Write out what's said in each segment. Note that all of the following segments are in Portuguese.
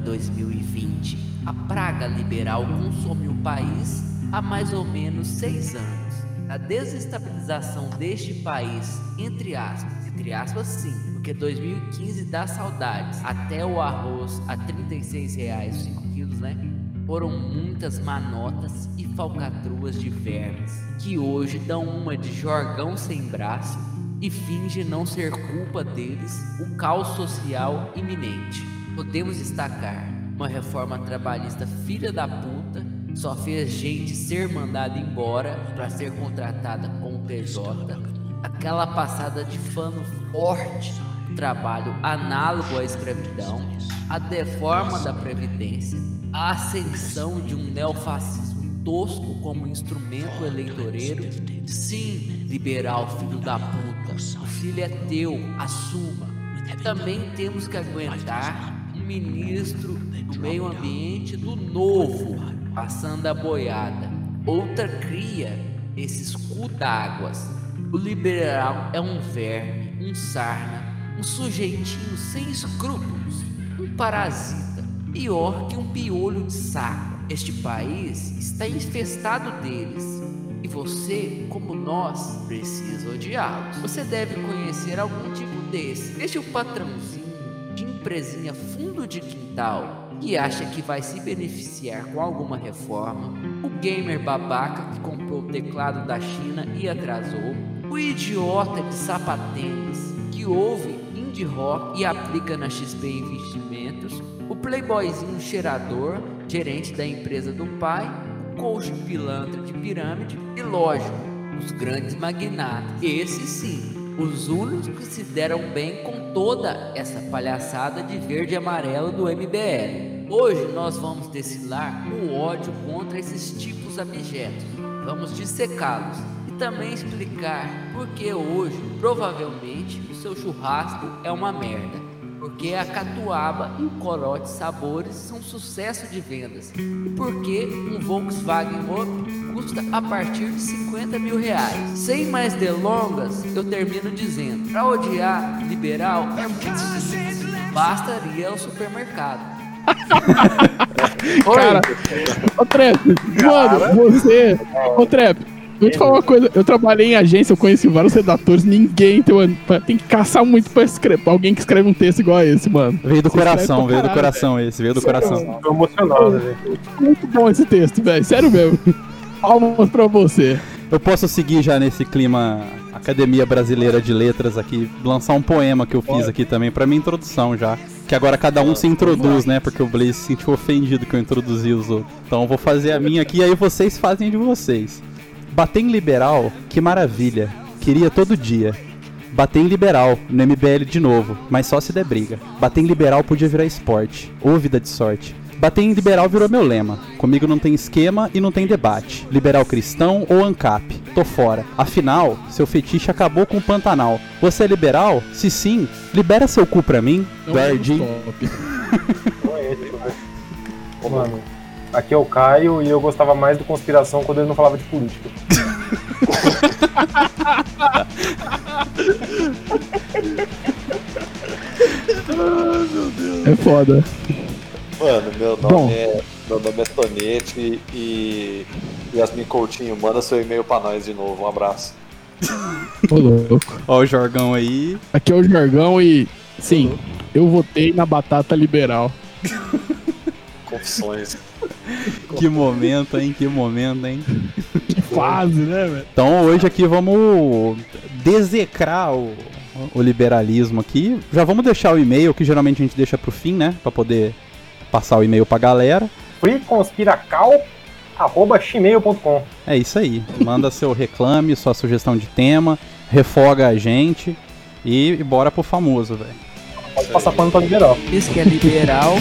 2020. A praga liberal consome o país há mais ou menos seis anos. A desestabilização deste país, entre aspas, entre aspas sim, porque 2015 dá saudades. Até o arroz a 36 reais 5 quilos, né? Foram muitas manotas e falcatruas de vermes, que hoje dão uma de jorgão sem braço e finge não ser culpa deles o caos social iminente. Podemos destacar uma reforma trabalhista filha da puta só fez gente ser mandada embora para ser contratada com o PJ, aquela passada de fano forte trabalho análogo à escravidão, a deforma da previdência, a ascensão de um neofascismo tosco como instrumento eleitoreiro. Sim, liberal filho da puta, o filho é teu, assuma. Também temos que aguentar ministro do meio ambiente do novo, passando a boiada. Outra cria esses cu d'águas. O liberal é um verme, um sarna, um sujeitinho sem escrúpulos, um parasita, pior que um piolho de saco. Este país está infestado deles. E você, como nós, precisa odiá-los. Você deve conhecer algum tipo desse. Deixe o patrãozinho empresinha fundo de quintal que acha que vai se beneficiar com alguma reforma, o gamer babaca que comprou o teclado da China e atrasou, o idiota de sapatênis que ouve indie rock e aplica na XP Investimentos, o playboyzinho cheirador, gerente da empresa do pai, o coach pilantra de pirâmide e, lógico, os grandes magnatas. Esses sim, os únicos que se deram bem com toda essa palhaçada de verde e amarelo do MBL. Hoje nós vamos destilar o ódio contra esses tipos abjetos. Vamos dissecá-los e também explicar por que hoje, provavelmente, o seu churrasco é uma merda. Porque a catuaba e o corote sabores são sucesso de vendas. E porque um Volkswagen Up custa a partir de 50 mil reais. Sem mais delongas, eu termino dizendo: para odiar liberal é muito simples. Bastaria ao supermercado. Cara, ô Trep, mano, você. Ô Trep, vou te falar uma coisa. Eu trabalhei em agência, eu conheci vários redatores, ninguém tem, tem que caçar muito pra escrever. Alguém que escreve um texto igual a esse, mano. Veio do coração, veio do coração véio. esse, veio do coração. Tô emocionado, velho. Muito bom esse texto, velho. Sério mesmo. Palmas pra você. Eu posso seguir já nesse clima Academia Brasileira de Letras aqui, lançar um poema que eu fiz aqui também pra minha introdução já. Que agora cada um se introduz, né? Porque o Blaze se sentiu ofendido que eu introduzi os outros. Então eu vou fazer a minha aqui e aí vocês fazem de vocês. Bater em liberal, que maravilha. Queria todo dia. Bater em liberal, no MBL de novo, mas só se der briga. Bater em liberal podia virar esporte, ou vida de sorte. Bater em liberal virou meu lema. Comigo não tem esquema e não tem debate. Liberal cristão ou ANCAP? Tô fora. Afinal, seu fetiche acabou com o Pantanal. Você é liberal? Se sim, libera seu cu pra mim. Verde. Mano, aqui é o Caio e eu gostava mais do conspiração quando ele não falava de política. É foda. Mano, meu nome, Bom. é, meu nome é Tonete e Yasmin Coutinho, manda seu e-mail pra nós de novo. Um abraço. Ô, louco. Ó o Jorgão aí. Aqui é o Jorgão e, sim, eu votei na batata liberal. Confissões. que momento, hein? Que momento, hein? Que fase, né, velho? Então hoje aqui vamos desecrar o, o liberalismo aqui. Já vamos deixar o e-mail, que geralmente a gente deixa pro fim, né? Pra poder passar o e-mail pra galera. freeconspiracal.gmail.com É isso aí. Manda seu reclame, sua sugestão de tema, refoga a gente e, e bora pro famoso, velho. Pode passar pano pra liberal. Isso que é liberal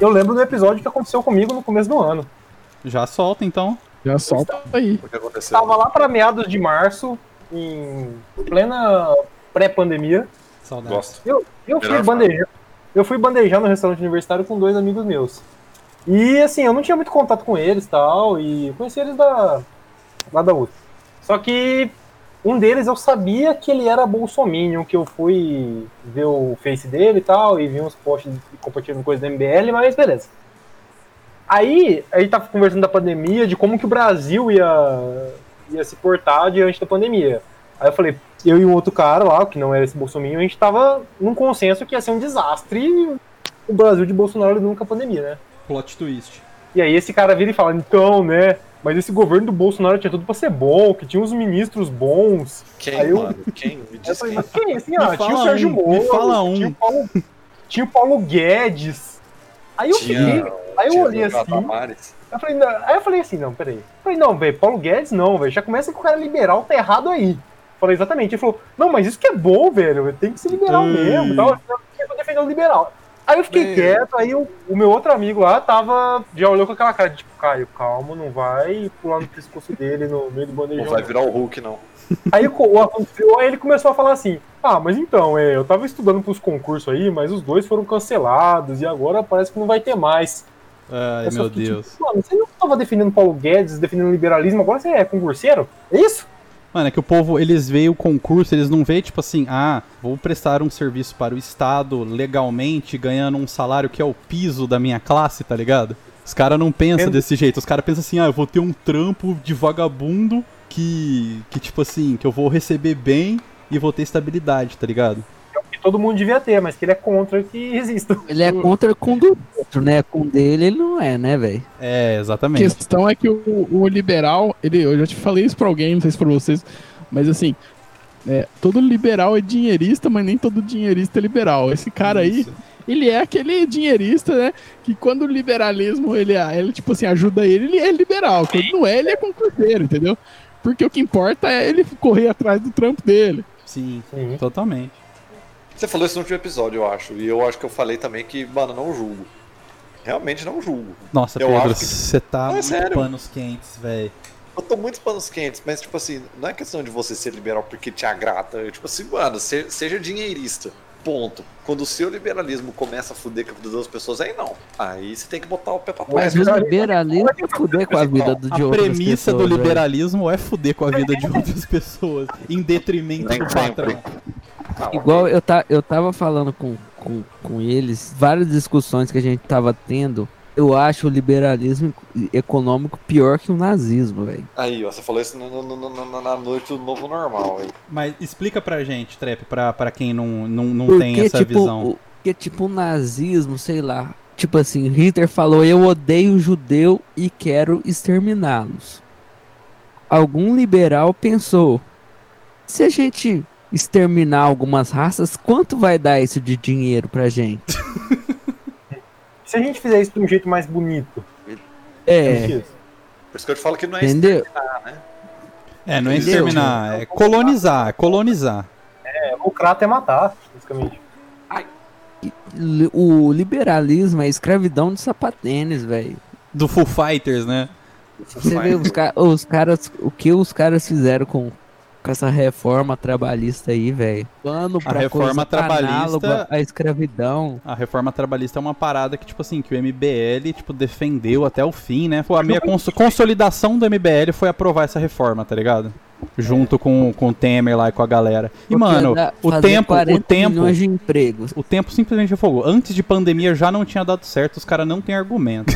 Eu lembro do episódio que aconteceu comigo no começo do ano. Já solta então. Já solta aí. O que aconteceu? Tava lá pra meados de março, em plena pré-pandemia. Saudades. Gosto. Eu, eu fui bandejar. Eu fui bandejar no restaurante universitário com dois amigos meus. E assim, eu não tinha muito contato com eles e tal, e conheci eles da, lá da USP. Só que um deles eu sabia que ele era bolsominion, que eu fui ver o face dele e tal, e vi uns posts compartilhando coisas do MBL, mas beleza. Aí, a gente tava conversando da pandemia, de como que o Brasil ia, ia se portar diante da pandemia. Aí eu falei, eu e um outro cara lá, que não era esse Bolsonaro, a gente tava num consenso que ia ser um desastre o Brasil de Bolsonaro nunca a pandemia, né? Plot twist. E aí esse cara vira e fala, então, né, mas esse governo do Bolsonaro tinha tudo pra ser bom, que tinha uns ministros bons. Quem, Aí eu- mano? Quem? Me eu diz falei, quem. Assim, ah, tinha fala o Sérgio um, Moro, me fala um. tinha o Paulo, tinha o Paulo Guedes. Aí eu fiquei, Tinha, aí eu olhei assim, eu falei, não, aí eu falei assim, não, peraí. Eu falei, não, velho, Paulo Guedes não, velho. Já começa que o cara liberal tá errado aí. Eu falei, exatamente. Ele falou, não, mas isso que é bom, velho. Tem que ser liberal Hum. mesmo. Tal. Eu tô defendendo o liberal. Aí eu fiquei Meu. quieto, aí o, o meu outro amigo lá tava. Já olhou com aquela cara de tipo, Caio, calma, não vai pular no pescoço dele no meio do bandejão. Não vai virar o Hulk, não. Aí o, aconteceu, aí ele começou a falar assim: Ah, mas então, é, eu tava estudando pros concursos aí, mas os dois foram cancelados e agora parece que não vai ter mais. Ai, Eu meu fiquei Deus. Tipo, Mano, você não tava defendendo Paulo Guedes, defendendo liberalismo, agora você é concurseiro? É isso? Mano, é que o povo, eles veem o concurso, eles não veem, tipo assim, ah, vou prestar um serviço para o Estado legalmente, ganhando um salário que é o piso da minha classe, tá ligado? Os caras não pensam desse jeito, os caras pensam assim, ah, eu vou ter um trampo de vagabundo que, que, tipo assim, que eu vou receber bem e vou ter estabilidade, tá ligado? Que todo mundo devia ter, mas que ele é contra que exista. Ele é contra com o do outro, né? Com o dele ele não é, né, velho? É, A exatamente. questão é que o, o liberal, ele, eu já te falei isso pra alguém, não sei se pra vocês, mas assim, é, todo liberal é dinheirista, mas nem todo dinheirista é liberal. Esse cara aí, Isso. ele é aquele dinheirista, né? Que quando o liberalismo, ele, ele tipo assim, ajuda ele, ele é liberal. Quando não é, ele é concurseiro, entendeu? Porque o que importa é ele correr atrás do trampo dele. Sim, Sim. totalmente. Você falou isso no último episódio, eu acho. E eu acho que eu falei também que, mano, não julgo. Realmente não julgo. Nossa, Eu Pedro, acho que- você tá Não, é muito sério. panos quentes, velho. Eu tô muito panos quentes, mas, tipo assim, não é questão de você ser liberal porque te agrada. É, tipo assim, mano, se- seja dinheirista. Ponto. Quando o seu liberalismo começa a fuder com a vida das pessoas, aí não. Aí você tem que botar o pé pra trás. Mas o liberalismo é fuder com a vida do, de A outras premissa do pessoas, velho. liberalismo é fuder com a vida de outras pessoas, em detrimento Nem do sempre. Igual eu, tá, eu tava falando com, com, com eles, várias discussões que a gente tava tendo. Eu acho o liberalismo econômico pior que o nazismo, velho. Aí, ó, você falou isso no- no- no- no- na noite do novo normal. Mas explica pra gente, Trep, pra, pra quem não, não, não Porque, tem essa tipo, visão. porque, tipo, o nazismo, sei lá. Tipo assim, Hitler falou: Eu odeio o judeu e quero exterminá-los. Algum liberal pensou: se a gente exterminar algumas raças, quanto vai dar isso de dinheiro pra gente? Se a gente fizer isso de um jeito mais bonito, É, isso. Por isso que eu te falo que não é entendeu? exterminar, né? É, não é Entendeu? exterminar, é colonizar, é colonizar. É, lucrar até matar, basicamente. O liberalismo é escravidão de sapatênis, velho. Do Full Fighters, né? Você vê os, ca- os caras, o que os caras fizeram com, com essa reforma trabalhista aí, velho. Plano pra reforma coisa trabalhista- à escravidão. A reforma trabalhista é uma parada que, tipo assim, que o MBL, tipo, defendeu até o fim, né? Pô, a minha cons- consolidação do MBL foi aprovar essa reforma, tá ligado? Junto com, com o Temer lá e com a galera. E, Porque mano, o tempo, o 40 tempo, de empregos. o tempo simplesmente afogou. Antes de pandemia já não tinha dado certo, os caras não têm argumento.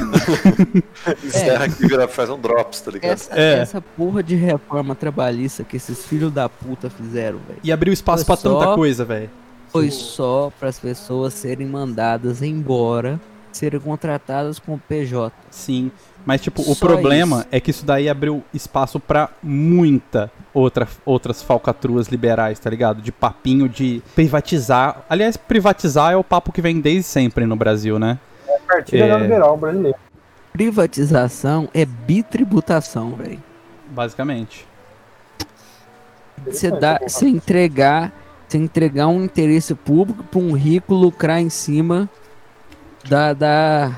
Encerra aqui vira, faz um drops, tá ligado? Essa, É. essa porra de reforma trabalhista que esses filhos da puta fizeram, velho. E abriu espaço pra tanta coisa, velho. Foi só para as pessoas serem mandadas embora, serem contratadas com PJ. Sim. Mas, tipo, o Só problema isso. é que isso daí abriu espaço pra muita outra, outras falcatruas liberais, tá ligado? De papinho de privatizar. Aliás, privatizar é o papo que vem desde sempre no Brasil, né? Partido É. liberal brasileiro. Privatização é bitributação, velho. Basicamente. Você dá, você entregar, você entregar um interesse público para um rico lucrar em cima da, da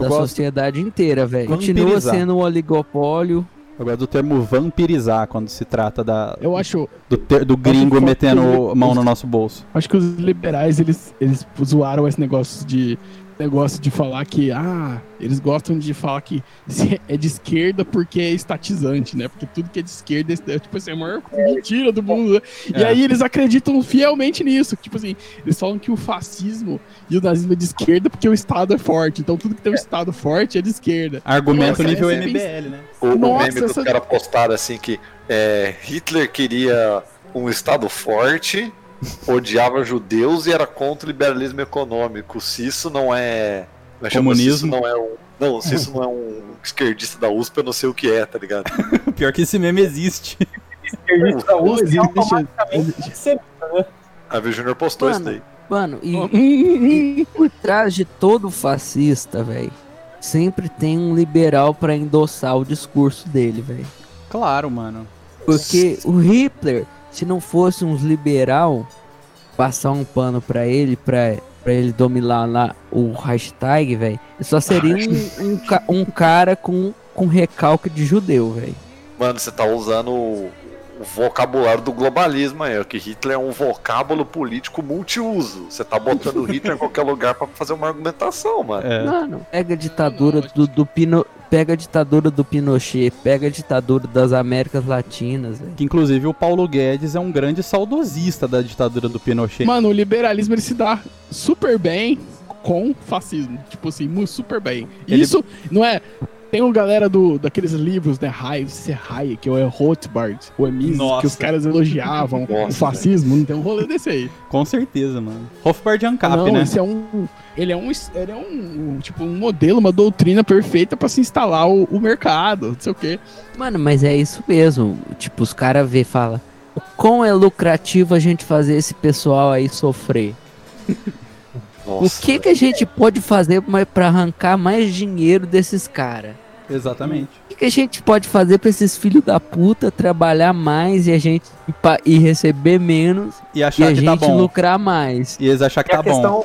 Eu da gosto- sociedade inteira, velho. Continua sendo um oligopólio. Eu gosto do termo vampirizar quando se trata da, Eu acho, do, ter- do gringo que metendo mão no nosso bolso. acho que os liberais, eles, eles zoaram esse negócio de negócio de falar que, ah, eles gostam de falar que é de esquerda porque é estatizante, né? Porque tudo que é de esquerda é, tipo assim, a maior mentira do mundo. né? E É. aí eles acreditam fielmente nisso. Tipo assim, eles falam que o fascismo e o nazismo é de esquerda porque o Estado é forte. Então tudo que tem um Estado forte é de esquerda. Argumento Nossa, nível é MBL, né? O, o Nossa, meme dos essa- caras postaram assim que é, Hitler queria um Estado forte, odiava judeus e era contra o liberalismo econômico. Se isso não é. é Comunismo. não é um. Não, se isso não é um esquerdista da USP, eu não sei o que é, tá ligado? Pior que esse meme existe. Esquerdista da Não, USP existe- automaticamente né? A V Júnior postou Mano. isso daí. Mano, e, Hum, e por trás de todo fascista, velho, sempre tem um liberal pra endossar o discurso dele, velho. Claro, mano. Porque o Hitler, se não fosse uns liberal, passar um pano pra ele, pra, pra ele dominar lá o hashtag, velho, só seria um, um, um cara com, com recalque de judeu, velho. Mano, você tá usando o, vocabulário do globalismo aí, que Hitler é um vocábulo político multiuso. Você tá botando Hitler em qualquer lugar pra fazer uma argumentação, mano. É. Mano, pega a ditadura do, do Pino, pega a ditadura do Pinochet, pega a ditadura das Américas Latinas, velho. Que inclusive o Paulo Guedes é um grande saudosista da ditadura do Pinochet. Mano, o liberalismo ele se dá super bem com fascismo. Tipo assim, super bem. Ele- Isso não é. Tem uma galera do, daqueles livros, né? Hayek, se é Hayek ou é Rothbard ou é Mises, Nossa. que os caras elogiavam o Nossa, fascismo. Não tem um rolê desse aí. Com certeza, mano. Hofbard Ancap, não, né? esse é um. Ele é um, ele é um, um, tipo, um modelo, uma doutrina perfeita pra se instalar o, o mercado, não sei o quê. Mano, mas é isso mesmo. Tipo, os caras vê e fala, o quão é lucrativo a gente fazer esse pessoal aí sofrer? Nossa, o que que a gente pode fazer pra arrancar mais dinheiro desses caras? Exatamente. O que, que a gente pode fazer pra esses filhos da puta trabalhar mais e a gente e, e receber menos E e achar a que tá gente bom. lucrar mais? E eles achar que E tá a bom. questão,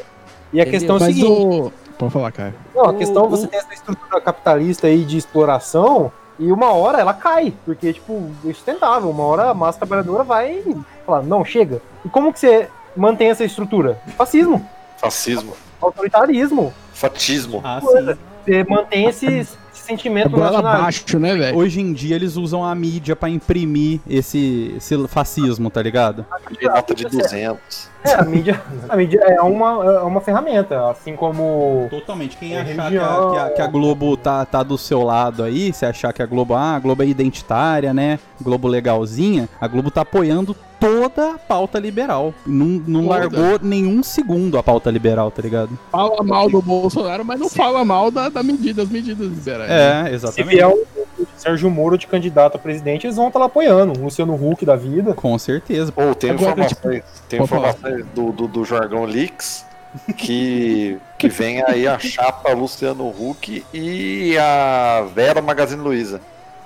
e a Entendeu? questão é o seguinte: o. Pode falar, cara. não, a questão é o- você o- tem essa estrutura capitalista aí de exploração e uma hora ela cai, porque, tipo, é sustentável. Uma hora a massa trabalhadora vai falar, não, chega. E como que você mantém essa estrutura? Fascismo, fascismo, autoritarismo. fatismo. Ah, sim. Você mantém esse, esse sentimento Goela abaixo, né, velho? Hoje em dia eles usam a mídia pra imprimir esse, esse fascismo, tá ligado? Nota de 200. É, a mídia, a mídia é uma, é uma ferramenta, assim como Totalmente. Quem É achar que a, que, a, que a Globo tá, tá do seu lado aí, se achar que a Globo, ah, a Globo é identitária, né? Globo legalzinha, a Globo tá apoiando toda a pauta liberal. Não, não Toda. largou nenhum segundo a pauta liberal, tá ligado? Fala mal do Bolsonaro, mas não fala mal da, da medida, das medidas liberais. É, se exatamente. vier o Sérgio Moro de candidato a presidente, eles vão estar lá apoiando. O Luciano Huck da vida. Com certeza. Ou tem Agora, informações, tem pode falar. informações do, do, do jargão Leaks que, que vem aí a chapa Luciano Huck e a Vera Magazine Luiza.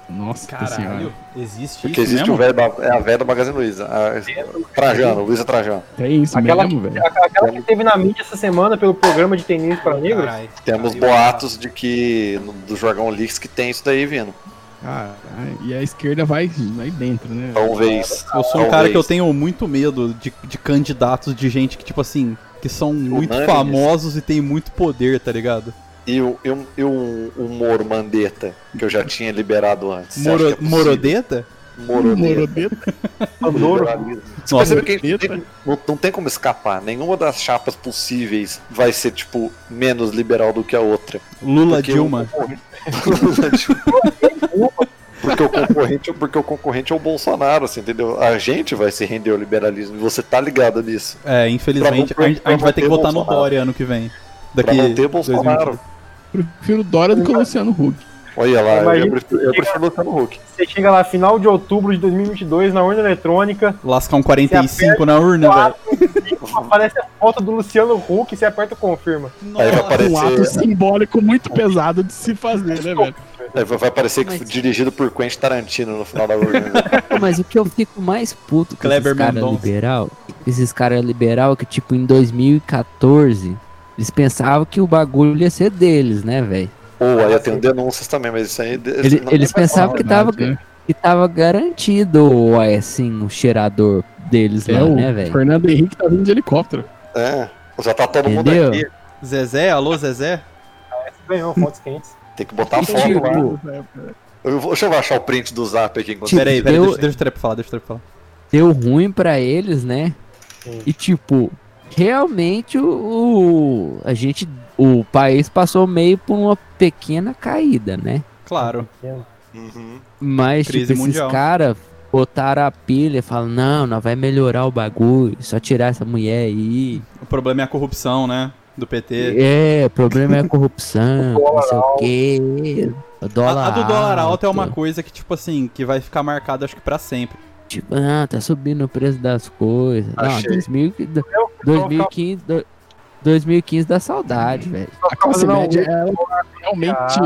Nossa senhora. existe Porque existe o velho da, é a Vera Magazine Luiza. A, Trajano, Luiza Trajano. Tem isso Aquela, mesmo, que, velho. aquela que teve na mídia essa semana pelo programa de tênis para negros. Temos boatos de que no- do jargão Leaks que tem isso daí vindo. Caralho, e a esquerda vai, vai dentro, né? Talvez. Eu sou um cara talvez. que eu tenho muito medo de, de candidatos de gente que, tipo assim, que são muito Unânimes. famosos e tem muito poder, tá ligado? E o, e o, e o, o Moro Mandetta, que eu já tinha liberado antes. Moro, é? Morodeta? Morodeta. Morodeta. Você percebe que não tem, não, não tem como escapar. Nenhuma das chapas possíveis vai ser, tipo, menos liberal do que a outra. Lula Porque Dilma. o Lula Dilma. Porque o, concorrente, porque o concorrente é o Bolsonaro, assim, entendeu? A gente vai se render ao liberalismo e você tá ligado nisso. É, infelizmente, Pra a não- gente, a gente vai ter que pra não votar ter no Bolsonaro. Dória ano que vem. Pra Daqui não ter Bolsonaro. Prefiro Dória do que o Luciano Huck. Olha lá, eu, Imagina- prefiro, eu prefiro Luciano Huck. Você chega lá, final de outubro de 2022, na urna eletrônica, Lascar um 45 na urna, velho. aparece a foto do Luciano Huck e você aperta confirma. Aí vai Um aparecer, ato simbólico muito pesado de se fazer, né, velho? vai que Mas- foi dirigido por Quentin Tarantino no final da urna. Pô, Mas o que eu fico mais puto com Kleber esses caras liberal, esses caras liberal que tipo em 2014 eles pensavam que o bagulho ia ser deles, né, velho? Ou aí Ah, eu tenho denúncias também, mas isso aí. Ele- eles pensavam que tava, né? que tava garantido, assim, o cheirador deles É, lá, o né, velho? Fernando Henrique tá vindo de helicóptero. É, já tá todo mundo Entendeu? aqui. Zezé, alô Zezé? Ganhou fontes quentes. Tem que botar foto tipo, lá. Eu vou, deixa eu achar o print do zap aqui enquanto Tipo, Peraí, peraí, eu- deixa, deixa o Trep falar, deixa o Trep falar. Deu ruim pra eles, né? Sim. E tipo, realmente o, o- a gente, o país passou meio por uma pequena caída, né? Claro. Uhum. Mas Crise tipo, esses caras botaram a pilha e falaram, não, não vai melhorar o bagulho, só tirar essa mulher aí. O problema é a corrupção, né? Do PT. É, o problema é a corrupção, não sei o quê. O dólar A, a do dólar alto é alto. uma coisa que, tipo assim, que vai ficar marcada acho que pra sempre. Tipo, ah, tá subindo o preço das coisas. Não, Achei. 2000, do- Eu, 2015, do- 2015 dá saudade, velho. A classe Não, média, ela realmente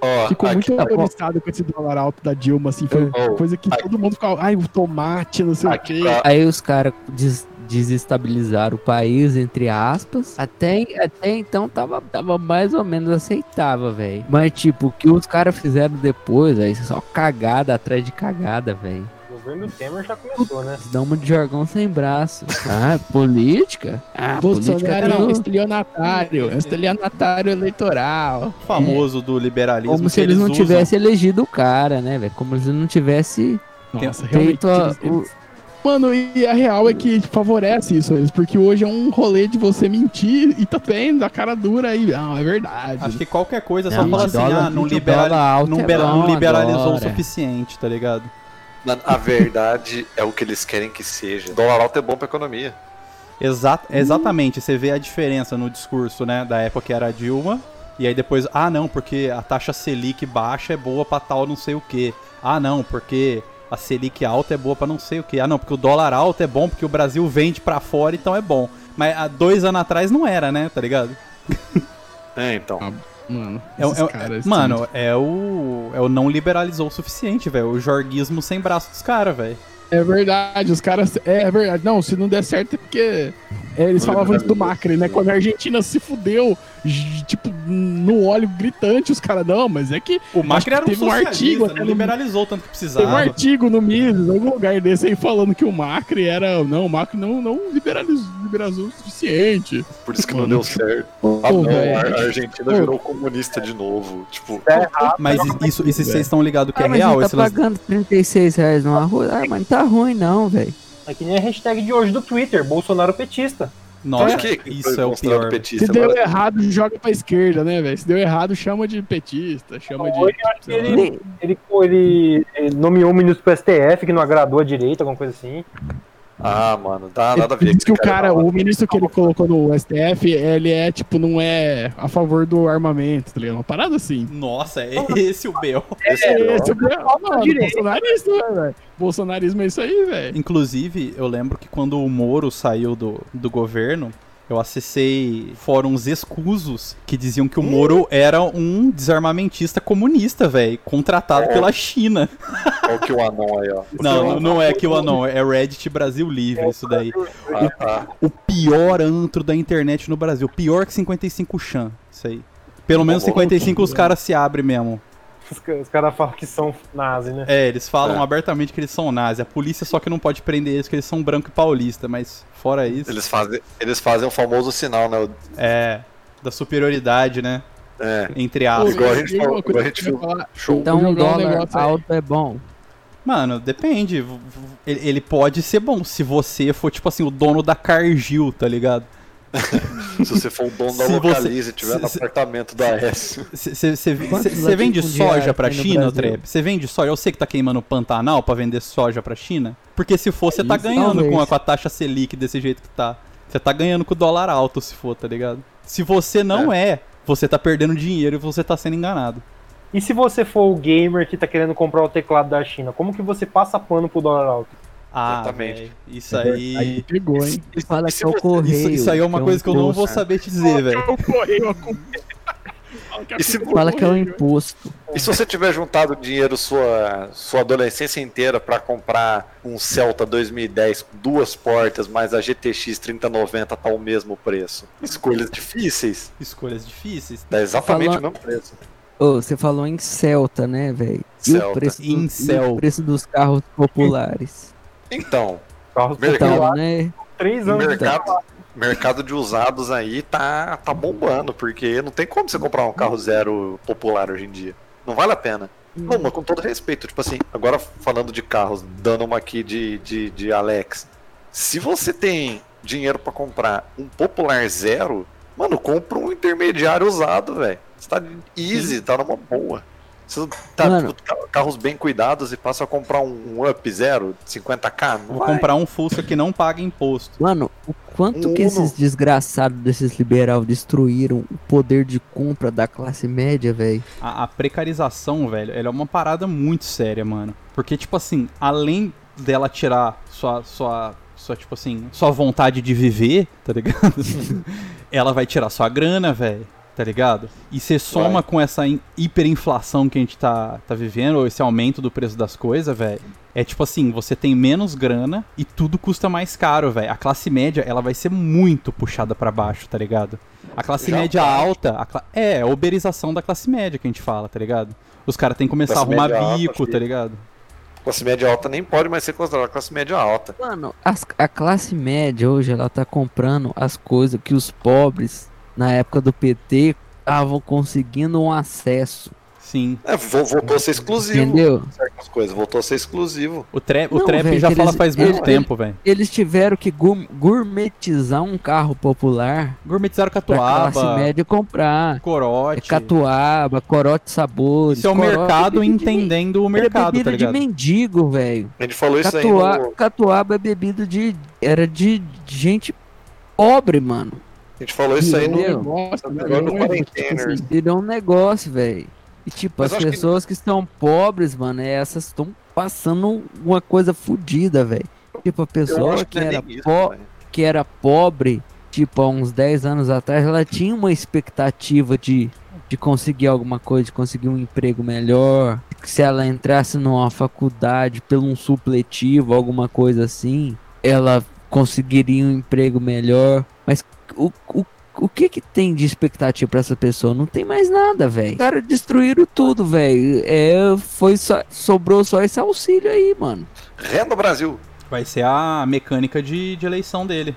Ó, ficou aqui, muito tá bom. horrorizada com esse dólar alto da Dilma, assim, foi Oh, coisa que aqui. todo mundo ficava, ai, o tomate, não sei aqui o quê. pra- Aí os caras des- desestabilizaram o país, entre aspas. Até, até então tava, tava mais ou menos aceitável, velho. Mas, tipo, o que os caras fizeram depois, aí só cagada atrás de cagada, velho. O governo Temer já começou, né? Dá uma de jargão sem braço. Ah, política? Ah, política Bolsonaro é tudo- um estelionatário, é um estelionatário eleitoral. O famoso do liberalismo. Como se eles não usam. tivessem elegido o cara, né, velho? Como se não tivesse Nossa, feito a, eles- o, Mano, e a real é que favorece isso, eles, porque hoje é um rolê de você mentir e tá tendo a cara dura aí. Não, é verdade. Acho que qualquer coisa é só Não, o assim, ah, não, o liberali- dólar alto não, é não bom liberalizou o agora. suficiente, tá ligado? Mano, a verdade é o que eles querem que seja. Dólar alto é bom pra economia. Exa exatamente, você vê a diferença no discurso, né, da época que era a Dilma, e aí depois, ah não, porque a taxa Selic baixa é boa pra tal não sei o que. Ah não, porque a Selic alta é boa pra não sei o que. Ah não, porque o dólar alto é bom porque o Brasil vende pra fora, então é bom. Mas há dois anos atrás não era, né, tá ligado? É, então. Mano, É, é caras, mano, é o. É o não liberalizou o suficiente, velho. O jorguismo sem braço dos caras, velho. É verdade, os caras. É, é verdade. Não, se não der certo é porque. é, eles falavam isso do Macri, né? Quando a Argentina se fudeu, tipo, no óleo gritante, os caras, não, mas é que. O Macri era um teve um artigo não no- liberalizou tanto que Teve um precisava. artigo no Mises, algum lugar desse aí, falando que o Macri era. Não, o Macri não, não liberalizou, liberalizou o suficiente. Por isso que não Mano. deu certo. Pô, Ah, não, a Argentina Pô. virou comunista de novo. Tipo, Tá errado. Mas isso, isso vocês estão ligados que Ah, é mas real? tá Esse lance- pagando 36 reais no arroz. Ah, mas não tá ruim não, velho. É que nem a hashtag de hoje do Twitter, Bolsonaro petista. Nossa, que isso é o pior. petista? Se deu Agora- errado, joga pra esquerda, né, velho? Se deu errado, chama de petista, chama de. Ele, ele, ele, ele nomeou um ministro pro STF que não agradou a direita, alguma coisa assim. Ah, mano, dá nada a ver. Disse que o cara, é o ministro que ele colocou no STF, ele é, tipo, não é a favor do armamento, tá ligado? Uma parada assim. Nossa, é esse o B.O. Esse É, é, esse é o mano, direita. bolsonarista, né, velho? Bolsonarismo é isso aí, velho. Inclusive, eu lembro que quando o Moro saiu do, do governo, eu acessei fóruns escusos que diziam que o Moro era um desarmamentista comunista, velho, contratado É. pela China. Olha o que o anão aí, ó. Não, não é que o não, é Reddit Brasil Livre isso daí. Ah, tá. O pior antro da internet no Brasil, pior que 55 Chan, isso aí. Pelo menos Bom, 55 os caras se abrem mesmo. Os, os caras falam que são nazi, né? É, eles falam É. abertamente que eles são nazi. A polícia só que não pode prender eles, porque eles são branco e paulista, mas fora isso, Eles fazem, eles fazem o famoso sinal, né? o- é da superioridade, né? É. Entre aspas. Igual a gente falou, igual a gente que falar. Show. Então o um dólar aí. alto é bom. Mano, depende. Ele pode ser bom se você for, tipo assim, o dono da Cargill, tá ligado? Se você for o dono da Se você- Localize e tiver se- no se- apartamento da. Quantos Você vende soja pra China? Trep? Você vende soja? Eu sei que tá queimando Pantanal pra vender soja pra China. Porque se for, você tá Isso, ganhando com a, com a taxa Selic desse jeito que tá. Você tá ganhando com o dólar alto, se for, tá ligado? Se você não é, você tá perdendo dinheiro e você tá sendo enganado. E se você for o gamer que tá querendo comprar o teclado da China, como que você passa pano pro dólar alto? Ah, Exatamente. isso aí. Aí pegou, hein? Ele fala que é o correio. Isso, isso aí é uma que coisa que eu não vou saber te dizer, velho. Correio. Fala que a E se é Fala que é o correio. imposto. E se você tiver juntado dinheiro sua, sua adolescência inteira pra comprar um Celta 2010 com duas portas, mas a GTX 3090 tá o mesmo preço? Escolhas difíceis. Escolhas difíceis. Dá exatamente Fala- o mesmo preço. Ô, você falou em Celta, né, velho? E o preço, do- e o preço dos carros populares? Então, Carros Mercado. Então, populares, né? três anos de mercado, mercado de usados aí tá, tá bombando, porque não tem como você comprar um carro zero popular hoje em dia. Não vale a pena. Não, mas com todo respeito, tipo assim, agora falando de carros, dando uma aqui de, de, de Alex. Se você tem dinheiro pra comprar um popular zero, mano, compra um intermediário usado, velho. Você tá easy, tá numa boa. Você tá Mano. tipo, ca- carros bem cuidados e passa a comprar um, um up zero, 50k, não Vou vai. comprar um Fusca que não paga imposto. Mano, o quanto Um que esses desgraçados desses liberal destruíram o poder de compra da classe média, velho? A, a precarização, velho, ela é uma parada muito séria, mano. Porque, tipo assim, além dela tirar sua, sua, sua tipo assim, sua vontade de viver, tá ligado? ela vai tirar sua grana, velho, tá ligado? E você soma Vai. com essa in- hiperinflação que a gente tá, tá vivendo, ou esse aumento do preço das coisas, velho. É tipo assim, você tem menos grana e tudo custa mais caro, velho. A classe média, ela vai ser muito puxada pra baixo, tá ligado? A classe Já média tá. alta, a cla- é, a uberização da classe média que a gente fala, tá ligado? Os caras têm que começar Classe a arrumar alta, bico, tá ligado? Classe média alta nem pode mais ser considerada classe média alta. Mano, as- a classe média hoje, ela tá comprando as coisas que os pobres, na época do PT, estavam conseguindo um acesso. Sim. É, vo- voltou a ser exclusivo. Entendeu? Certas coisas, voltou a ser exclusivo. O, tra o Não, trap velho, já fala eles- faz muito ele- tempo, velho. Eles tiveram que gourmetizar um carro popular Gourmetizaram pra classe catuaba, média comprar. É corote. catuaba, corote sabores. Isso é o corote- mercado de entendendo o era mercado, tá bebida de ligado? mendigo, velho. A gente falou isso aí Catua... no, Catuaba é bebida de. Era de gente pobre, mano. A gente falou isso aí no. Nossa, Agora no é, quarentena, tipo assim, Virou um negócio, velho. E tipo, Mas as acho que- pessoas que... estão pobres, mano, essas estão passando uma coisa fodida, velho. Tipo, a pessoa que, não é era isso, po- velho. que era pobre, tipo, há uns 10 anos atrás, ela tinha uma expectativa de, de conseguir alguma coisa, de conseguir um emprego melhor. Que se ela entrasse numa faculdade pelo um supletivo, alguma coisa assim, ela conseguiria um emprego melhor. Mas o, o, o que que tem de expectativa pra essa pessoa? Não tem mais nada, velho. Os caras destruíram tudo, velho. É, foi só, sobrou só esse auxílio aí, mano. Renda Brasil. Vai ser a mecânica de, de eleição dele.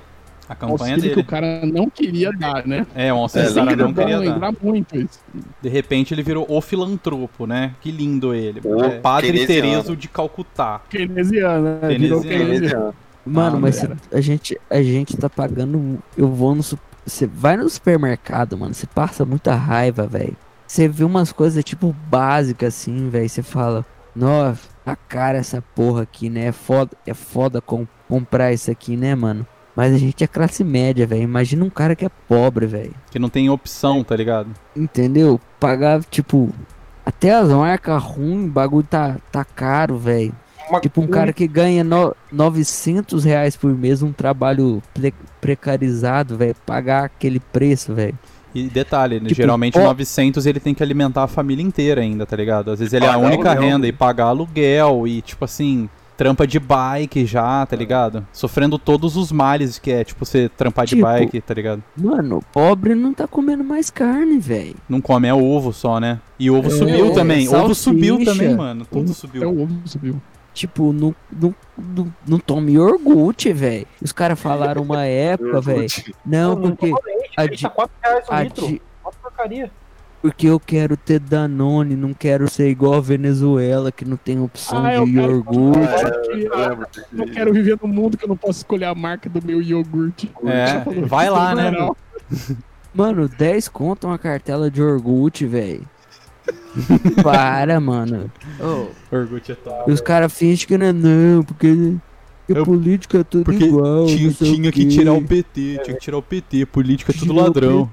A campanha auxílio que dele. o cara não queria dar, né? É, um auxílio É, que o cara não queria dar. lembrar muito isso. De repente ele virou o filantropo, né? Que lindo ele. O É, Padre keynesiano. Tereso de Calcutá. Keynesiano, né? Virou Keynesiano. keynesiano. Mano, Ah, mas cê- a gente, a gente tá pagando. Eu vou no. Você vai no supermercado, mano. Você passa muita raiva, velho. Você vê umas coisas tipo básicas assim, velho. Você fala, nossa, tá cara essa porra aqui, né? É foda, é foda com- comprar isso aqui, né, mano? Mas a gente é classe média, velho. Imagina um cara que é pobre, velho. Que não tem opção, tá ligado? Entendeu? Pagar, tipo, até as marcas ruins, o bagulho tá, tá caro, velho. Uma- Tipo, um cara que ganha no, 900 reais por mês, um trabalho pre- precarizado, velho, pagar aquele preço, velho. E detalhe, né, Tipo, geralmente ó- 900 ele tem que alimentar a família inteira ainda, tá ligado? Às vezes ele é a Pagar única aluguel. renda e pagar aluguel e tipo assim, trampa de bike já, tá ligado? Sofrendo todos os males que é, tipo, você trampar de Tipo- bike, tá ligado? Mano, pobre não tá comendo mais carne, velho. Não come é ovo só, né? E ovo É, subiu é, também. Ovo subiu salsicha. também, mano. Tudo subiu. É o ovo subiu. Tipo, não, não, não, não tome iogurte, velho. Os caras falaram uma época, velho. Não, Não, não porque, leite, a di- tá 4 reais o a litro. di- Uma porcaria. porque eu quero ter Danone, não quero ser igual a Venezuela, que não tem opção Ah, eu de quero- iogurte. Eu lembro desse Eu não quero viver num mundo que eu não posso escolher a marca do meu iogurte. É, vai lá, né? Não, Mano, 10 conto uma cartela de iogurte, velho. Para, mano. Orgut é top. E os caras fingem que não é não, porque a Eu- política é tudo Porque igual. tinha, tinha o que tirar o PT, tinha que tirar o PT, política é tudo Tirou ladrão.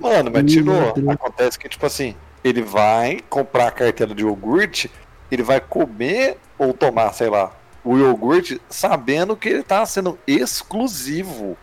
Mano, mas tirou. ladrão. Acontece que, tipo assim, ele vai comprar a cartela de iogurte, ele vai comer ou tomar, sei lá, o iogurte sabendo que ele tá sendo exclusivo.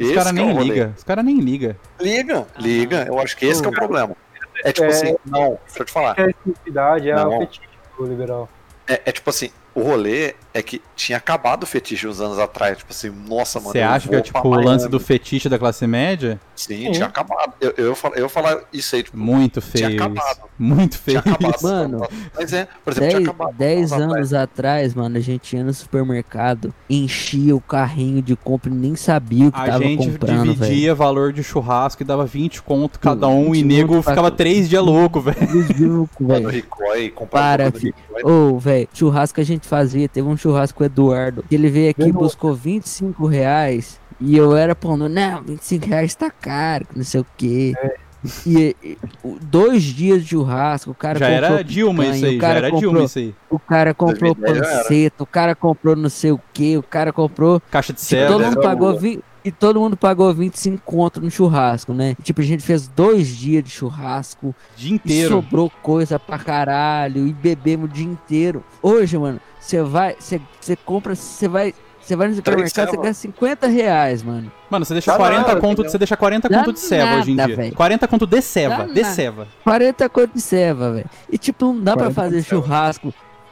Os caras é nem ligam. Os caras nem ligam. Liga, liga. Eu acho que esse que é o problema. É tipo É. assim, não, deixa eu te falar. É a é o fetiche do liberal. É, é tipo assim, o rolê é que tinha acabado o fetiche uns anos atrás. Tipo assim, nossa, mano. Você acha que é tipo o lance do fetiche da classe média? Sim, Sim. tinha acabado. Eu, eu, ia falar- eu falar isso aí, tipo, Muito Tinha feio acabado. isso. Muito feio tinha acabado. Mano, Mas é, por exemplo, tinha Dez, acabado. dez anos anos atrás, mano, a gente ia no supermercado, enchia o carrinho de compra e nem sabia o que A tava gente comprando, velho. dividia valor de churrasco e dava 20 conto cada um 20 e nego ficava três dias louco, velho. Velho. Para, um filho. Ô, velho, churrasco que a gente fazia, teve um churrasco Eduardo, que ele veio aqui e buscou 25 reais, e eu era pondo, não, 25 reais tá caro, não sei o quê. É. E, e, dois dias de churrasco, o cara Já comprou era Dilma picanha, isso aí, o já cara era comprou, Dilma isso aí. O cara comprou 2010 já era. panceta, o cara comprou não sei o que, o cara comprou Caixa de Tipo, cera. todo mundo pagou Lula. 20, e todo mundo pagou 25 conto no churrasco, né? Tipo, a gente fez dois dias de churrasco dia e inteiro. sobrou coisa pra caralho e bebemos o dia inteiro. Hoje, mano, você vai, você você compra, você vai, você vai no supermercado, você gasta 50 reais, mano. Mano, você deixa Dá 40 nada, conto, você deixa 40 Dá conto de ceva hoje em dia. velho. 40 conto de ceva, Dá de nada. ceva. 40 conto de ceva, velho. E tipo, não dá pra 40 fazer ceva.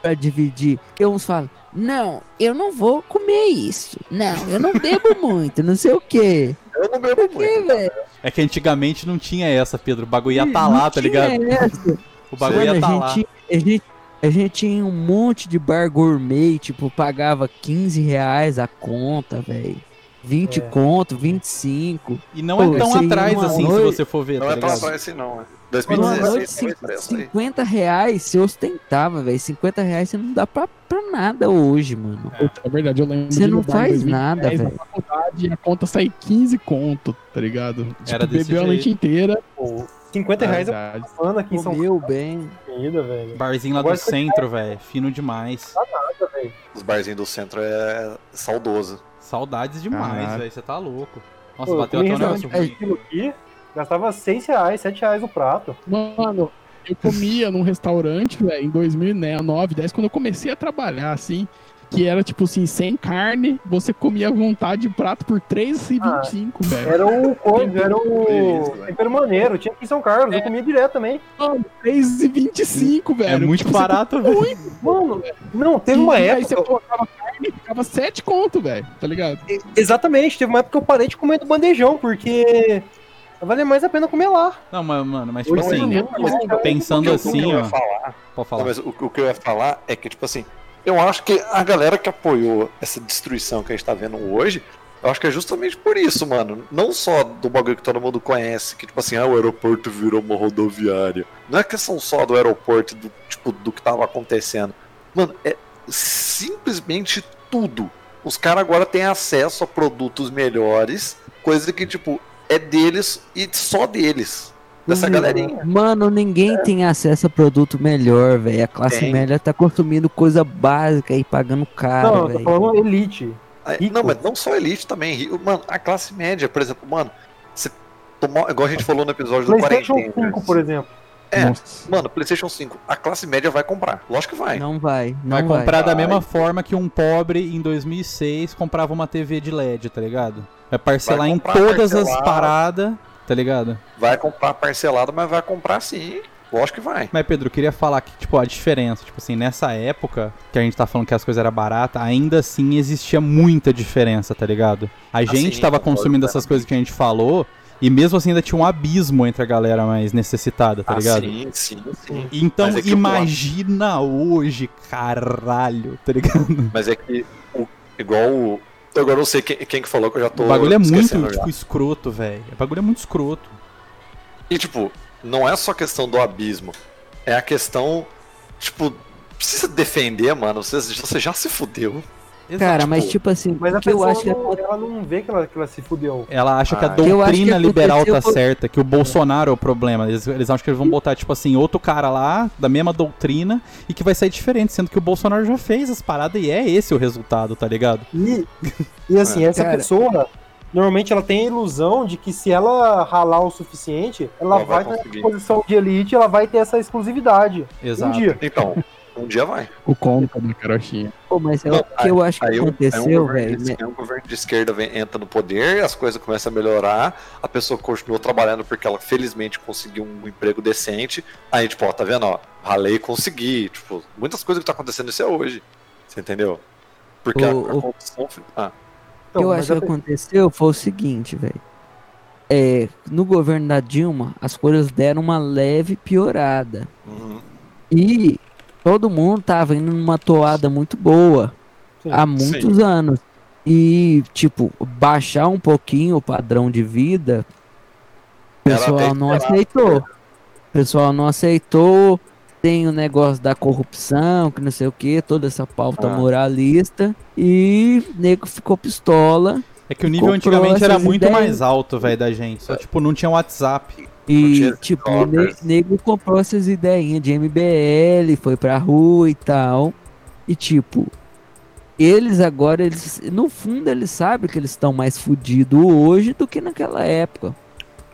Pra dividir. Porque uns falam, não, eu não vou comer isso. Não, eu não bebo muito, não sei o quê. Eu não bebo Por quê, muito. velho? É que antigamente não tinha essa, Pedro. O bagulho ia tá lá, tá ligado? Essa. O bagulho ia Mano, tá a, lá. gente, a, gente, a gente tinha um monte de bar gourmet, tipo, pagava 15 reais a conta, velho. 20 É. conto, 25. E não Pô, é tão ia atrás assim, se noite- você for ver, Não tá é tão atrás assim, não. é. Numa 2016 noite, foi cin- preço aí. 50 reais você ostentava, velho. 50 reais você não dá pra, pra nada hoje, mano. Puta, é verdade, eu lembro Você não faz 2010, nada, na velho. faculdade a conta sai 15 conto, tá ligado? Tipo, Era desse bebeu a noite inteira. Pô, 50 reais é uma aqui em São Comeu bem. comida, velho. Barzinho lá Agora do centro, velho. Fino demais. Nada, velho. Os barzinhos do centro é saudoso. Saudades demais, velho. Você tá louco. Nossa, Pô, bateu até um negócio ruim. Gastava 6 reais, 7 reais o prato. Mano, eu comia num restaurante, velho, em 2009, 10, quando eu comecei a trabalhar, assim, que era, tipo assim, sem carne, você comia à vontade o prato por R$3,25, velho. Era o corvo, era o tempero maneiro. Tinha aqui em São Carlos, eu comia direto também. Mano, R$3,25, velho. É muito Tipo, você barato, velho. Mano, não, teve uma E aí você época. colocava carne ficava 7 conto, velho. Tá ligado? Exatamente, teve uma época que eu parei de comer do bandejão, porque valia mais a pena comer lá. Não, mas, mano, mas tipo Hoje assim, em dia, mas- pensando O que eu- o que assim, ó. falar Pode Não, falar. mas o, o que eu ia falar é que, tipo assim, eu acho que a galera que apoiou essa destruição que a gente tá vendo hoje, eu acho que é justamente por isso, mano. Não só do bagulho que todo mundo conhece, que, tipo assim, ah, o aeroporto virou uma rodoviária. Não é questão só do aeroporto, do, tipo, do que tava acontecendo. Mano, é simplesmente tudo. Os caras agora têm acesso a produtos melhores, coisa que, tipo, é deles e só deles. Dessa Uhum. galerinha. Mano, ninguém tem acesso a produto melhor, velho. A classe Tem. média tá consumindo coisa básica e pagando caro, não, eu tô falando elite. Rico. Não, mas não só elite também. Mano, a classe média, por exemplo, mano, você tomou, igual a gente falou no episódio do PlayStation Quarentena. 5, por exemplo. É, Nossa. mano, PlayStation 5, a classe média vai comprar. Lógico que vai. Não vai, não Vai vai. comprar da Vai. mesma forma que um pobre em 2006 comprava uma TV de LED, tá ligado? Vai parcelar Vai em todas as parcelado. paradas, tá ligado? Vai comprar parcelado, mas vai comprar sim. Lógico que vai. Mas, Pedro, eu queria falar que, tipo, a diferença, tipo assim, nessa época que a gente tá falando que as coisas eram baratas, ainda assim existia muita diferença, tá ligado? A gente sim, tava consumindo essas coisas que a gente falou, e mesmo assim ainda tinha um abismo entre a galera mais necessitada, tá Ah, ligado? sim, sim, sim. Então é imagina hoje, caralho, tá ligado? Mas é que, o- igual o. eu Agora não sei quem, quem que falou que eu já tô. O bagulho é muito, já. tipo, escroto, velho. O bagulho é muito escroto. E, tipo, não é só questão do abismo. É a questão. Tipo, precisa defender, mano. Você, você já se fudeu. Cara, mas tipo, tipo assim, Mas a que eu pessoa acho que não, ela não vê que ela, que ela se fudeu. Ela acha que a Ah, eu acho que doutrina liberal tá por- certa, que o Bolsonaro é o problema. Eles, eles acham que eles vão botar, tipo assim, outro cara lá, da mesma doutrina, e que vai sair diferente, sendo que o Bolsonaro já fez as paradas e é esse o resultado, tá ligado? E, e assim, essa Cara. pessoa, normalmente ela tem a ilusão de que se ela ralar o suficiente, ela, Ela vai vai estar conseguir. na posição de elite, ela vai ter essa exclusividade. Exato. Um dia. Então, um dia vai. O conta da carochinha. Pô, mas é Não, o que eu acho que Aí, aí aconteceu, velho. de- né? aí um governo de esquerda vem- entra no poder, as coisas começam a melhorar, a pessoa continua trabalhando porque ela felizmente conseguiu um emprego decente. Aí, tipo, ó, tá vendo, ó, ralei e consegui. Tipo, muitas coisas que tá acontecendo isso é hoje. Você entendeu? Porque a, O- a o- corrupção. Ah, Então, eu mas acho que eu- aconteceu foi o seguinte, velho. É, no governo da Dilma, as coisas deram uma leve piorada. uhum. E todo mundo tava indo numa toada muito boa Sim. há muitos anos. E, tipo, baixar um pouquinho o padrão de vida, o pessoal não esperado, aceitou. O pessoal não aceitou. Tem o negócio da corrupção, que não sei o que, toda essa pauta Ah. moralista. E o nego ficou pistola. É que o nível antigamente era muito ideias. mais alto, velho, da gente. Só, tipo, não tinha WhatsApp. E, tipo, o ne- nego comprou essas ideinhas de MBL, foi pra rua e tal. E, tipo, eles agora, eles, no fundo, eles sabem que eles estão mais fudidos hoje do que naquela época.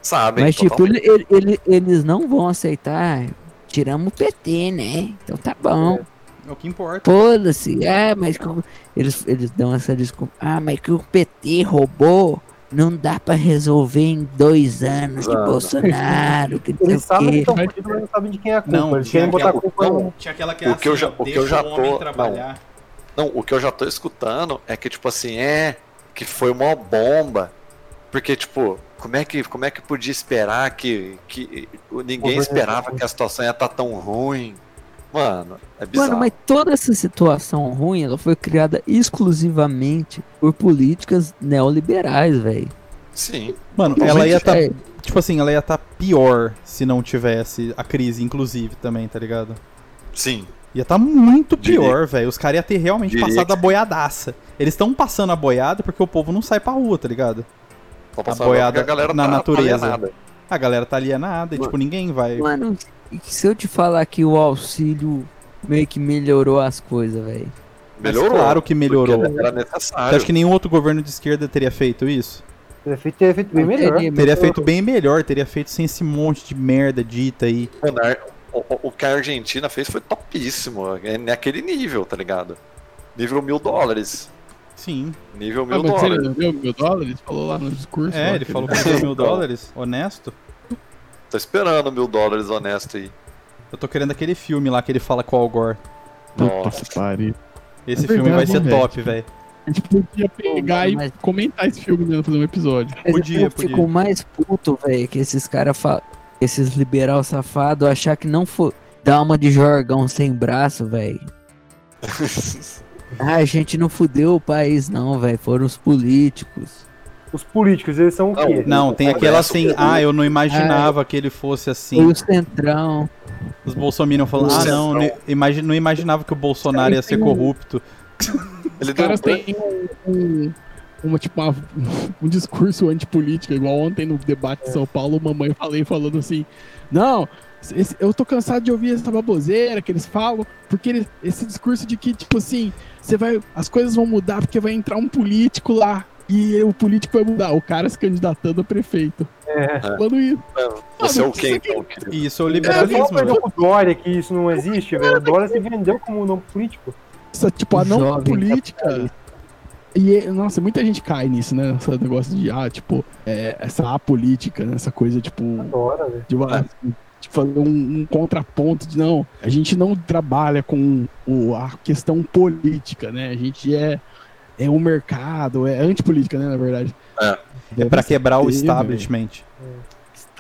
Sabem. Mas, tipo, ele- ele- ele- eles não vão aceitar. "Ah, Tiramos o PT, né? Então tá bom. É o que importa. Foda-se. Ah, mas que o- eles, eles dão essa desculpa. Ah, mas que o PT roubou. Não dá pra resolver em dois anos de Não. Bolsonaro. Que não Eles sabem que estão fudidos, mas não sabem de quem é a culpa. Não, Eles querem botar a aquela- culpa não. Tinha aquela que O que eu já- o que eu já tô- Não, o que eu já tô escutando é que, tipo assim, é. Que foi uma bomba. Porque, tipo, como é que, como é que podia esperar que. que ninguém esperava que a situação ia estar tão ruim? Mano, é bizarro. Mano, mas toda essa situação ruim, ela foi criada exclusivamente por políticas neoliberais, velho. Sim. Mano, Totalmente. ela ia tá, É, tipo assim, ela ia tá pior se não tivesse a crise, inclusive, também, tá ligado? Sim. Ia tá muito pior, velho. Os caras iam ter realmente Diria passado a boiadaça. Eles estão passando a boiada porque o povo não sai pra rua, tá ligado? Tô passando boiada a galera na tá- natureza. alienada. A galera tá alienada e, Mano. tipo, ninguém vai. mano, e se eu te falar que o auxílio meio que melhorou as coisas, velho. Mas Melhorou. claro que melhorou. Era Você necessário. acha que nenhum outro governo de esquerda teria feito isso? Teria feito, teria feito bem melhor. teria, Teria feito bem melhor, teria feito sem esse monte de merda dita aí. O, o- o que a Argentina fez foi topíssimo. É naquele nível, tá ligado? Nível mil dólares. Sim. Nível Ah, mil mas ele dólares. deu mil dólares? Falou lá no discurso. É, lá ele falou que mil dólares, honesto. Tô esperando mil dólares honesto aí. Eu tô querendo aquele filme lá que ele fala com o Al Gore. Nossa. que pariu. Esse É filme vai verdade, ser né, velho? top, velho. A gente podia pegar mano, e mas- comentar esse filme mesmo, fazer um episódio. Mas Podia, eu podia. fico mais puto, velho, que esses caras, fa... esses liberal safado, achar que não foi dar uma de jorgão sem braço, velho. Ah, a gente não fudeu o país, não, velho. Foram os políticos. Os políticos, eles são o Não, quê? Não, tem O aquela assim, ah, eu não imaginava que ele fosse assim. o Centrão. Os bolsominion falando, O ah, não, não, imagi- não imaginava que o Bolsonaro ia ser corrupto. Os caras têm um, um- uma, tipo, uma- um discurso antipolítico, igual ontem no debate de São Paulo, mamãe falei falando assim, não, esse- eu tô cansado de ouvir essa baboseira que eles falam, porque ele- esse discurso de que, tipo assim, você vai. As coisas vão mudar porque vai entrar um político lá. E o político vai mudar, o cara se candidatando a prefeito. É. Falando isso. Você é o quem, então, querido? E isso é o É, liberalismo, com o Dória que isso não existe, velho. O Dória se vendeu como nome político. Essa, tipo, a não jovem política. E, é- nossa, muita gente cai nisso, né? Esse negócio de, ah, tipo, é, essa apolítica, né? Essa coisa, tipo, velho. de, uma- de fazer um, um contraponto de, não, a gente não trabalha com o, a questão política, né? A gente é, é o mercado, é antipolítica, né, na verdade. É. É pra quebrar o establishment.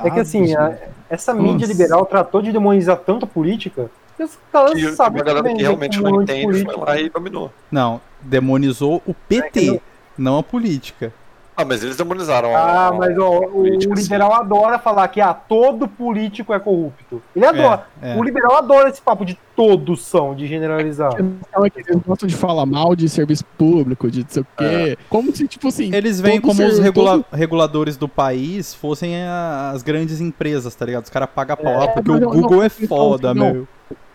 É que assim, a- essa mídia Nossa. liberal tratou de demonizar tanto a política que os caras Que, sabem a galera que vender realmente não entende foi antipolítico. lá e dominou. Não, demonizou o PT, É que não a política. Ah, mas eles demonizaram Ah, a- mas ó, o política, sim. liberal adora falar que ah, todo político é corrupto. Ele adora. É, é. O liberal adora esse papo de todos são, de generalizar. É que eles gostam de falar mal de serviço público, de não sei o quê. Como se, tipo assim. Eles veem como os regula- todo- reguladores do país fossem as grandes empresas, tá ligado? Os caras pagam pau, É, ah, porque o Google não, é foda, assim, não. meu.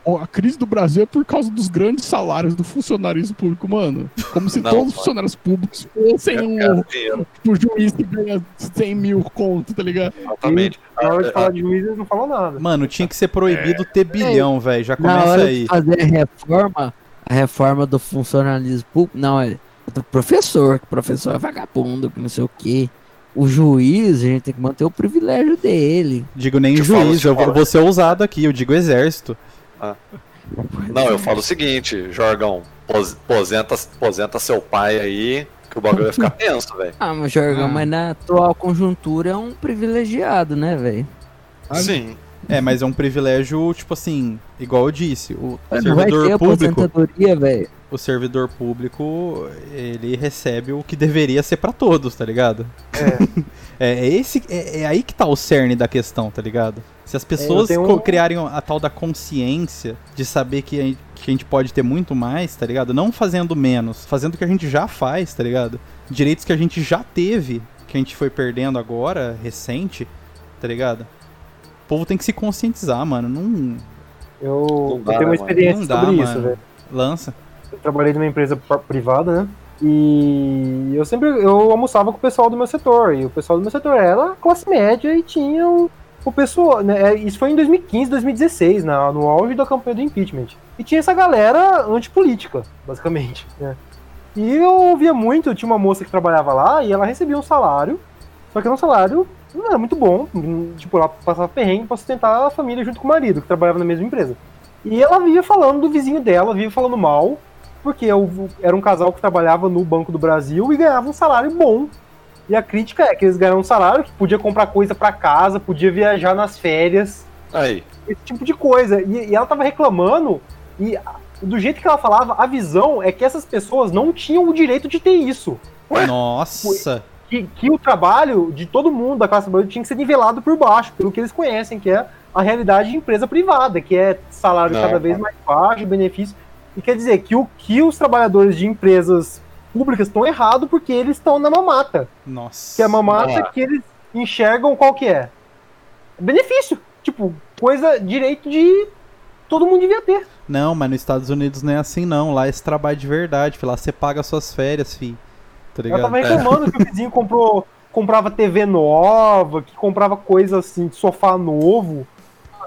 A crise do Brasil é por causa dos grandes salários do funcionarismo público, mano. Como se Não, todos os funcionários públicos fossem É, um tipo, juiz que ganha 100 mil conto, tá ligado? Exatamente. Na hora de Ah, falar de juiz, eles não falam nada. Mano, tinha que ser proibido ter bilhão, velho. Já É. Na começa hora aí. de fazer a reforma, a reforma do funcionalismo público, não, é do professor, que o professor é vagabundo, que não sei o quê. O juiz, a gente tem que manter o privilégio dele. Digo nem Eu falo, juiz, você eu fala. vou ser ousado aqui, eu digo exército. Não, eu falo o seguinte, Jorgão. pos- posenta, posenta seu pai aí, que o bagulho vai ficar tenso, velho. Ah, mas Jorgão, Ah. mas na atual conjuntura é um privilegiado, né, velho? Sabe? Sim. É, mas é um privilégio, tipo assim, igual eu disse, o Não vai ter servidor público, aposentadoria, velho. o servidor público, ele recebe o que deveria ser pra todos, tá ligado? É, é esse é, é aí que tá o cerne da questão, tá ligado? Se as pessoas um- criarem a tal da consciência de saber que a, gente, que a gente pode ter muito mais, tá ligado? Não fazendo menos, fazendo o que a gente já faz, tá ligado? Direitos que a gente já teve, que a gente foi perdendo agora, recente, tá ligado? O povo tem que se conscientizar, mano. Não Eu, Não eu dá, tenho uma experiência Não dá, sobre isso, mano. velho. lança. Eu trabalhei numa empresa privada, né? E eu sempre eu almoçava com o pessoal do meu setor. E o pessoal do meu setor era classe média e tinha o, o pessoal. Né, é, isso foi em 2015, 2016, na, no auge da campanha do impeachment. E tinha essa galera antipolítica, basicamente. Né? E eu ouvia muito, tinha uma moça que trabalhava lá e ela recebia um salário, só que era um salário não era muito bom, tipo, ela passava perrengue pra sustentar a família junto com o marido, que trabalhava na mesma empresa. E ela via falando do vizinho dela, via falando mal, porque eu- era um casal que trabalhava no Banco do Brasil e ganhava um salário bom. E a crítica é que eles ganharam um salário que podia comprar coisa pra casa, podia viajar nas férias, Aí. esse tipo de coisa. E, e ela tava reclamando, e do jeito que ela falava, a visão é que essas pessoas não tinham o direito de ter isso. Nossa! Que, que o trabalho de todo mundo da classe trabalhadora tinha que ser nivelado por baixo, pelo que eles conhecem, que é a realidade de empresa privada, que é salário Não, cada vez mais baixo, benefício. E quer dizer que o que os trabalhadores de empresas públicas estão errados porque eles estão na mamata. Nossa. Que é a mamata Ah. que eles enxergam qual que é? Benefício. Tipo, coisa, direito de todo mundo devia ter. Não, mas nos Estados Unidos não é assim não. Lá é esse trabalho de verdade, fi. Lá você paga suas férias, fi. Tá ligado? tava reclamando que o vizinho comprou, comprava TV nova, que comprava coisa assim, de sofá novo.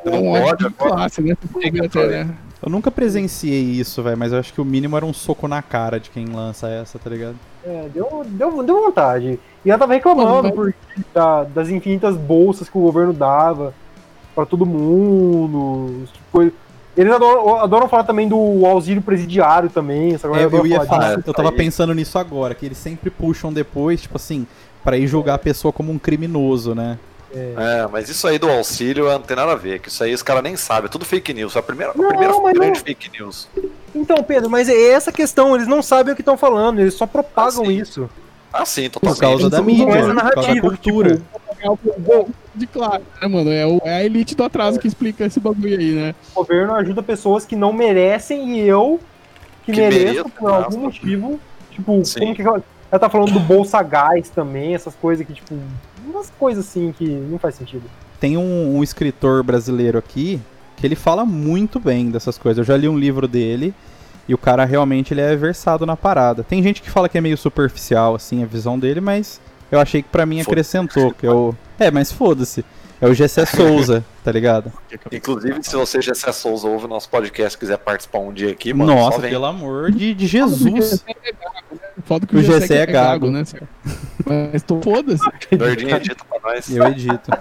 É Não um pode ódio de agora. classe, né? Chega até, né? Eu nunca presenciei isso, velho, mas eu acho que o mínimo era um soco na cara de quem lança essa, tá ligado? É, deu, deu, deu vontade. E ela tava reclamando por, da- das infinitas bolsas que o governo dava pra todo mundo. Tipo, eles adoram, adoram falar também do auxílio presidiário também. Essa É, eu ia falar falar, disso. eu tava aí. pensando nisso agora, que eles sempre puxam depois, tipo assim, pra ir julgar a pessoa como um criminoso, né? É, mas isso aí do auxílio não tem nada a ver, que isso aí os caras nem sabem, é tudo fake news. É a primeira, a Não, primeira mas grande não- fake news. Então, Pedro, mas é essa questão. Eles não sabem o que estão falando, eles só propagam Ah, isso. Ah, sim, Por totalmente. causa da Isso mídia, é por causa da narrativa, cultura. tipo, É de classe, né, mano? É, o- é a elite do atraso que explica esse bagulho aí, né? O governo ajuda pessoas que não merecem e eu, que, Que mereço, mereço, por algum aspas. motivo. Tipo, Sim. como que ela, ela tá falando do Bolsa Gás também, essas coisas que, tipo, umas coisas assim que não faz sentido. Tem um, um escritor brasileiro aqui que ele fala muito bem dessas coisas. Eu já li um livro dele e o cara realmente ele é versado na parada. Tem gente que fala que é meio superficial assim a visão dele, mas eu achei que pra mim acrescentou, que eu É, mas foda-se. É o Gessé Souza, tá ligado? Inclusive, se você, Gessé Souza, ouve o nosso podcast e quiser participar um dia aqui, mano, Nossa, só vem. pelo amor de, de Jesus. Foda que O o GC GC é é gago, né, senhor? Mas tô foda-se. Nordinho edita pra nós. Eu edito.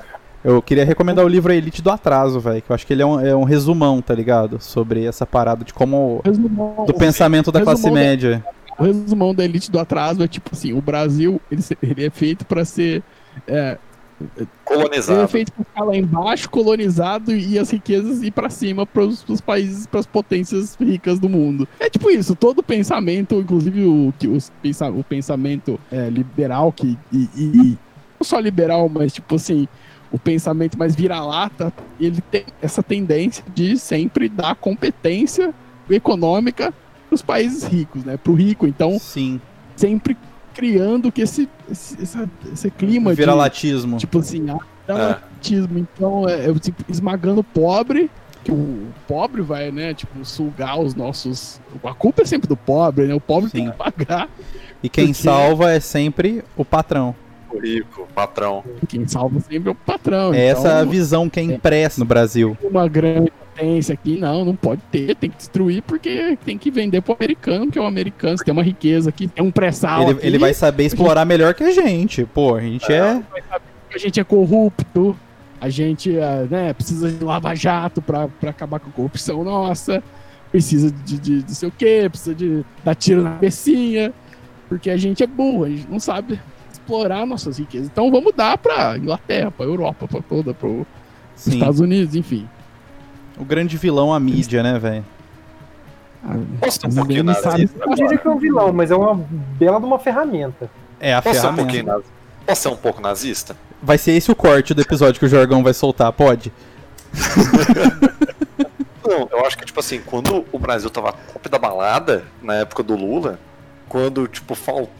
Eu queria recomendar o livro A Elite do Atraso, velho, que eu acho que ele é um, é um resumão, tá ligado? Sobre essa parada de como Resumão, do pensamento da classe da- média. o resumão da elite do atraso é tipo assim, o Brasil, ele, ele é feito pra ser... É, ele é Colonizado. feito pra ficar lá embaixo, colonizado e as riquezas ir pra cima pros, pros países, pras potências ricas do mundo. É tipo isso, todo pensamento, inclusive o, que os, o pensamento é, liberal, que, e, e- não só liberal, mas tipo assim, o pensamento mais vira-lata, ele tem essa tendência de sempre dar competência econômica pros países ricos, né? Pro rico, então Sim. sempre criando que esse, esse, esse clima de, Viralatismo. Tipo assim, ah, dramatismo. Então, é, é, tipo, esmagando o pobre, que o pobre vai, né, tipo, sugar os nossos. A culpa é sempre do pobre, né? O pobre tem Sim. que pagar. E quem porque- salva é sempre o patrão. O rico, patrão. Quem salva sempre é o patrão. É essa a então, visão que é impressa no Brasil. uma grande potência aqui, não, não pode ter, tem que destruir porque tem que vender pro americano, que é o americano, se tem uma riqueza aqui, tem um pré-sal Ele, ele vai saber explorar melhor que a gente. Pô, a gente é. a gente é corrupto, a gente é, né, precisa de lava-jato pra, pra acabar com a corrupção nossa. precisa de, de, de sei o quê, precisa de dar tiro na cabecinha, porque a gente é burro, a gente não sabe explorar nossas riquezas. Então vamos dar pra Inglaterra, pra Europa, pra toda, pro Sim. Estados Unidos, enfim. O grande vilão, a mídia, né, velho? Ah, Posso ser um sabe. Eu não diria que é um vilão, mas é uma bela de uma ferramenta. É a Posso um ferramenta. nazista? Posso ser um pouco nazista? Vai ser esse o corte do episódio que o Jorgão vai soltar, pode? Não, eu acho que, tipo assim, quando o Brasil tava top da balada, na época do Lula, quando, tipo, faltou.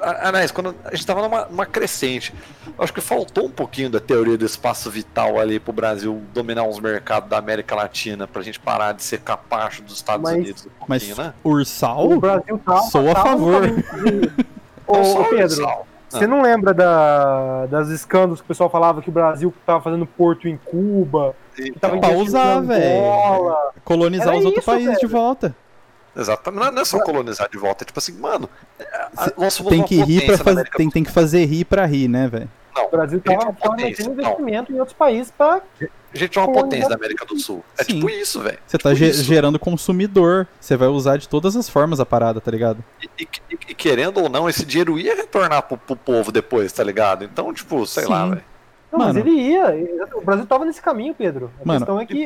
Aliás, quando a gente tava numa, numa crescente, eu acho que faltou um pouquinho da teoria do espaço vital ali pro Brasil dominar uns mercados da América Latina, pra gente parar de ser capacho dos Estados Mas- Unidos um Mas pouquinho, né? Ursal? O Brasil tá. Sou a no favor. Ô, ô, Pedro, Ursal. você não lembra da, das escândalos que o pessoal falava que o Brasil tava fazendo porto em Cuba? Que tava Pra usar, Angola? Colonizar Era os outros isso, países de velho. volta. Exatamente. Não é- não é só colonizar de volta, é tipo assim, mano. nós Tem que rir na fazer. Tem, tem que fazer rir pra rir, né, velho? Não, O Brasil é tava uma potência, fornecendo não. investimento em outros países pra. a gente é uma potência da América do Sul. É Sim. tipo isso, velho. Você tá Tipo gerando consumidor. Você vai usar de todas as formas a parada, tá ligado? E, e- e querendo ou não, esse dinheiro ia retornar pro, pro povo depois, tá ligado? Então, tipo, sei lá, Sim. velho. Não, mas Mano. ele ia. O Brasil tava nesse caminho, Pedro. A Mano. questão é que.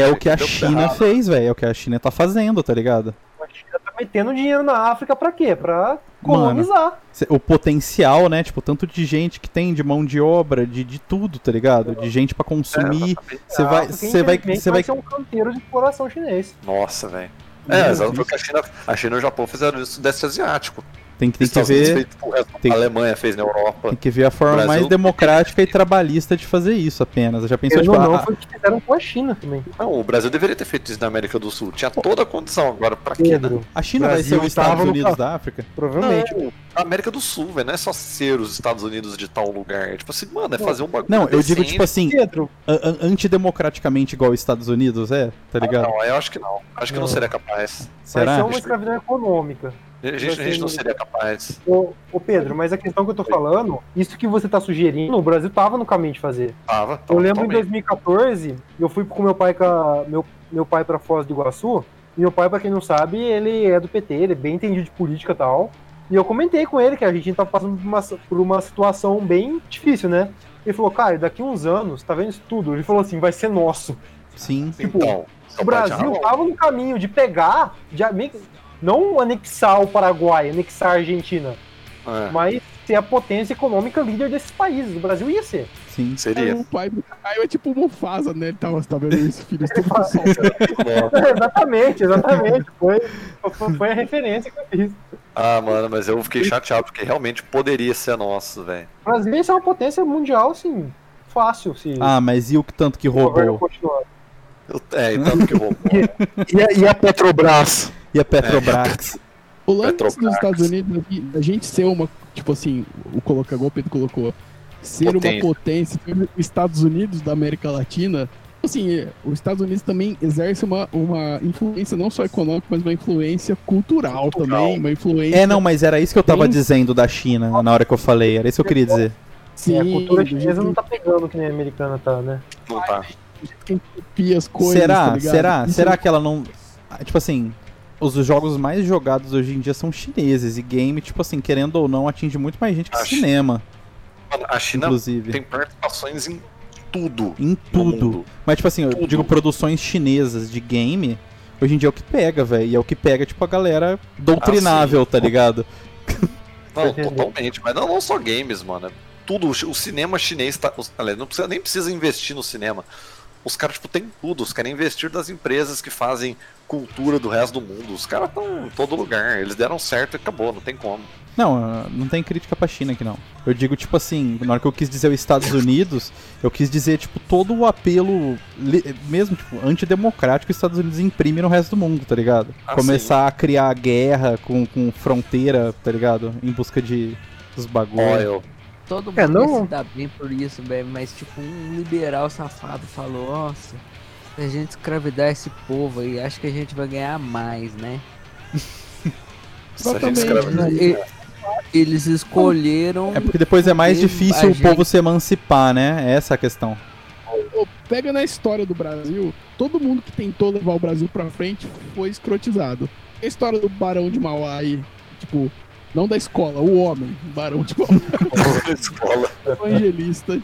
É o que a China fez, velho. É o que a China tá fazendo, tá ligado? a China tá metendo dinheiro na África pra quê? Pra colonizar. Cê- O potencial, né? Tipo, tanto de gente que tem, de mão de obra, de, de tudo, tá ligado? De gente pra consumir. Você A vai. Você vai. Você vai. ser um canteiro de exploração chinês. Nossa, velho. É, exatamente porque a China, a China e o Japão fizeram isso no Sudeste Asiático. Tem, que- tem que ver. tem- A Alemanha fez na Europa. Tem que ver a forma Brasil- mais democrática e trabalhista de fazer isso apenas. Eu já pensou, tipo, não, ah, foi o que fizeram com a China também. Não, o Brasil deveria ter feito isso na América do Sul. Tinha toda a condição agora. Pra quê, né? A China vai ser os Estados no Unidos ca- da África? provavelmente. Não, a América do Sul, velho. Não é só ser os Estados Unidos de tal lugar. É tipo assim, mano, é fazer um bagulho. Não, eu digo, tipo assim, Pedro, antidemocraticamente igual os Estados Unidos, é? Tá ligado? Não, eu acho que não. Acho que não, Não. seria capaz. vai Será? ser uma escravidão econômica. A gente, a gente não seria capaz. Ô, ô, Pedro, mas a questão que eu tô falando, isso que você tá sugerindo, o Brasil tava no caminho de fazer. Tava. Eu tava lembro em totalmente. 2014, eu fui com meu pai, com a- meu, meu pai pra Foz do Iguaçu, e meu pai, pra quem não sabe, ele é do PT, ele é bem entendido de política e tal. E eu comentei com ele que a gente tava passando por uma, por uma situação bem difícil, né? Ele falou, cara, daqui uns anos, tá vendo isso tudo? Ele falou assim, vai ser nosso. Sim. Então, O Brasil tava no caminho de pegar, de não anexar o Paraguai, anexar a Argentina, É, mas ser a potência econômica líder desses países. O Brasil ia ser. Sim. seria. O pai do Caio é tipo o Mufasa, né? Ele tava, tá vendo esse filho sol. exatamente, exatamente. Foi, foi, a referência que eu fiz. Ah, mano, mas eu fiquei chateado porque realmente poderia ser nosso, velho. O Brasil ia ser uma potência mundial, assim, fácil, se Ah, mas e o que tanto que roubou? Eu- É, e tanto que roubou. E a, e a Petrobras? E a Petrobras? O lance Petrobras. dos Estados Unidos aqui, a gente ser uma, tipo assim, o coloca igual o Pedro colocou, ser Potência. uma potência, os Estados Unidos da América Latina, assim, os Estados Unidos também exerce uma, uma influência não só econômica, mas uma influência cultural, Cultural. também, uma influência É, não, mas era isso que eu tava Bem- dizendo da China na hora que eu falei. Era isso que eu queria dizer. sim, É, a cultura chinesa não tá pegando que nem a americana tá, né? Não tá. que copia as coisas, será? tá será? Isso Será que ela não. Ah, Tipo assim, os jogos mais jogados hoje em dia são chineses. E game, tipo assim, querendo ou não, atinge muito mais gente que Acho. cinema, Mano, a China inclusive. tem participações em tudo. Em tudo. Mas, tipo assim, eu Tudo. digo produções chinesas de game. Hoje em dia é o que pega, velho. E é o que pega, tipo, a galera doutrinável, tá ligado? Não, totalmente. Mas não, não só games, mano. É Tudo. O cinema chinês tá. aliás, não precisa, nem precisa investir no cinema. Os caras, tipo, tem tudo. Os querem investir das empresas que fazem cultura do resto do mundo. Os caras estão em todo lugar. Eles deram certo e acabou, não tem como. Não, ah, não tem crítica pra China aqui, não. Eu digo, tipo assim, na hora que eu quis dizer os Estados Unidos, eu quis dizer, tipo, todo o apelo, mesmo, tipo, antidemocrático que os Estados Unidos imprime no resto do mundo, tá ligado? Ah, Começar a criar guerra com, com fronteira, tá ligado? Em busca de dos bagulho. Ó, eu. Todo mundo É, não- se dá bem por isso, velho. Mas, tipo, um liberal safado falou: Nossa, a gente escravidar esse povo aí, acho que a gente vai ganhar mais, né? Exatamente, Eles escolheram. É porque depois é mais difícil o povo se emancipar, né? Essa é a questão. Pega na história do Brasil, todo mundo que tentou levar o Brasil pra frente foi escrotizado. A história do Barão de Mauá aí, tipo, não da escola, o homem, o Barão de Mauá, Escola. evangelista,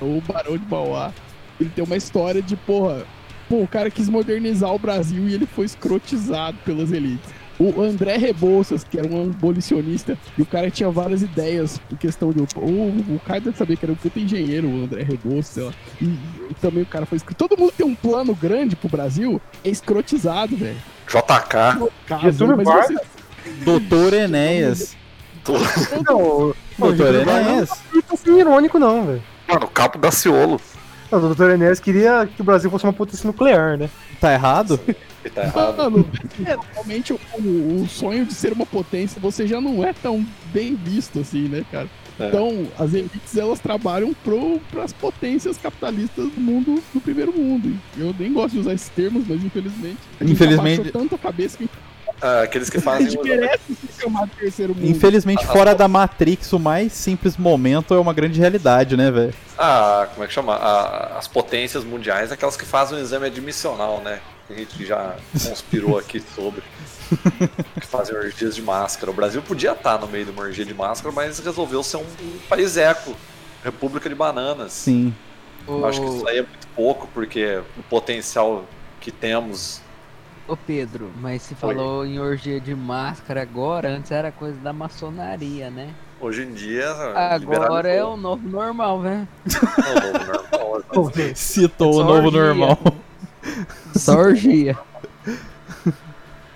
o Barão de Mauá, ele tem uma história de, porra, pô, o cara quis modernizar o Brasil e ele foi escrotizado pelas elites. O André Rebouças, que era um abolicionista, e o cara tinha várias ideias em questão de. O, o cara deve saber que era um puta engenheiro, o André Rebouças, sei lá. E, e também o cara foi escrotizado. Todo mundo tem um plano grande pro Brasil, é escrotizado, velho. JK. Caso, Getúlio mas Vargas. você- Doutor Enéas. Não, Doutor Enéas. não tá sendo irônico, não, velho. Mano, Capo Daciolo. Não, O doutor Enéas queria que o Brasil fosse uma potência nuclear, né? Tá errado? Tá errado. Mano, é, realmente o, o- sonho de ser uma potência você já não é tão bem visto assim, né, cara? É. Então, as elites elas trabalham pro, pras potências capitalistas do mundo, do primeiro mundo. Eu nem gosto de usar esses termos, mas infelizmente. a gente Infelizmente- abaixou tanto a cabeça que Ah, aqueles que fazem. gente merece se chamar de terceiro mundo. Infelizmente, fora da Matrix, o mais simples momento é uma grande realidade, né, velho? Ah, como é que chama? Ah, as potências mundiais, aquelas que fazem o exame admissional, né? Que a gente já conspirou aqui sobre. que fazem orgias de máscara. O Brasil podia estar no meio de uma orgia de máscara, mas resolveu ser um, um país eco. República de bananas. Sim. Eu acho que isso aí é muito pouco, porque o potencial que temos. Ô Pedro, mas se falou em orgia de máscara agora, antes era coisa da maçonaria, né? Hoje em dia. Agora é o novo normal, velho. É o novo normal. Citou É o novo normal. Só orgia.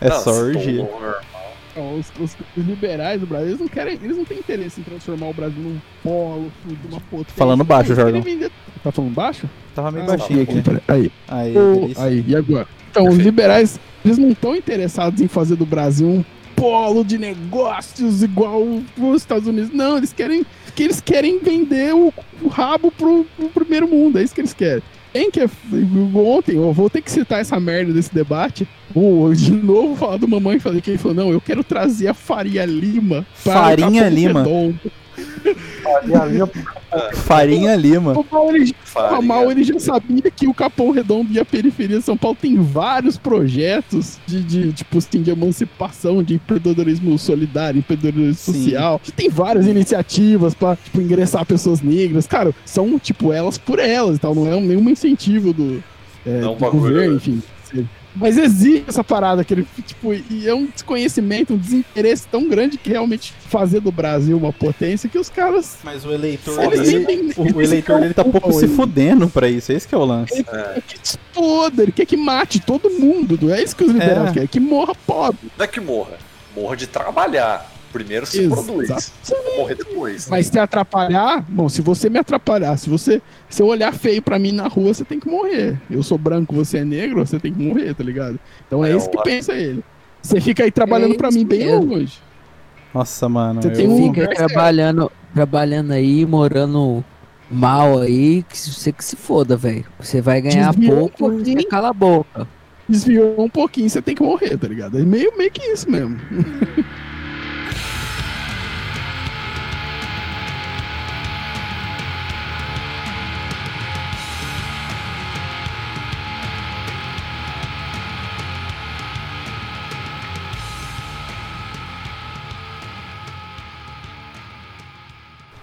É só orgia. novo normal. Ó, Os, os- os liberais do Brasil, eles não querem, eles não têm interesse em transformar o Brasil num polo, de uma potência. Falando baixo, Eles querem Jordan. vender- Tá falando baixo? Tava meio Ah, baixinho aqui, aqui. peraí. Aí. Aí, delícia. aí, e agora? Então, os liberais, eles não estão interessados em fazer do Brasil um polo de negócios igual os Estados Unidos. Não, eles querem que eles querem vender o, o rabo pro, pro primeiro mundo. É isso que eles querem. Quem que é, ontem, eu vou ter que citar essa merda desse debate. Vou de novo falar do mamãe falei que ele falou: não, eu quero trazer a Faria Lima. o Farinha Lima. Redondo." Ali, ó, Farinha Lima. O mal, ele, Farinha. mal ele já sabia que o Capão Redondo e a periferia de São Paulo tem vários projetos de, de tipo assim, de emancipação, de empreendedorismo solidário, empreendedorismo Sim. social. Tem várias iniciativas pra tipo, ingressar pessoas negras. Cara, são tipo elas por elas e tal. Não é um- nenhum incentivo do, é, Não, do governo, né? enfim. Mas existe essa parada que ele, tipo, e é um desconhecimento, um desinteresse tão grande que realmente fazer do Brasil uma potência que os caras Mas o eleitor dele, nem- o eles eleitor dele tá pouco se ele- fudendo pra isso. Esse que é o lance. quer que exploda, ele quer que mate todo mundo. É isso que os liberais É. querem, que morra pobre. Não é que morra. Morra de trabalhar. Primeiro se Exato. produz. Você vai morrer depois. Mas se atrapalhar, bom, se você me atrapalhar, se você se eu olhar feio pra mim na rua, você tem que morrer. Eu sou branco, você é negro, você tem que morrer, tá ligado? Então é, É, isso que eu- pensa ele. Você fica aí trabalhando É pra isso mim bem longe. Nossa, mano. Você eu- tem Fica aí Conversa- trabalhando, trabalhando aí, morando mal aí, que você que se foda, velho. Você vai ganhar Desviou um pouco e cala a boca. Desviou um pouquinho, você tem que morrer, tá ligado? É meio, meio que isso mesmo.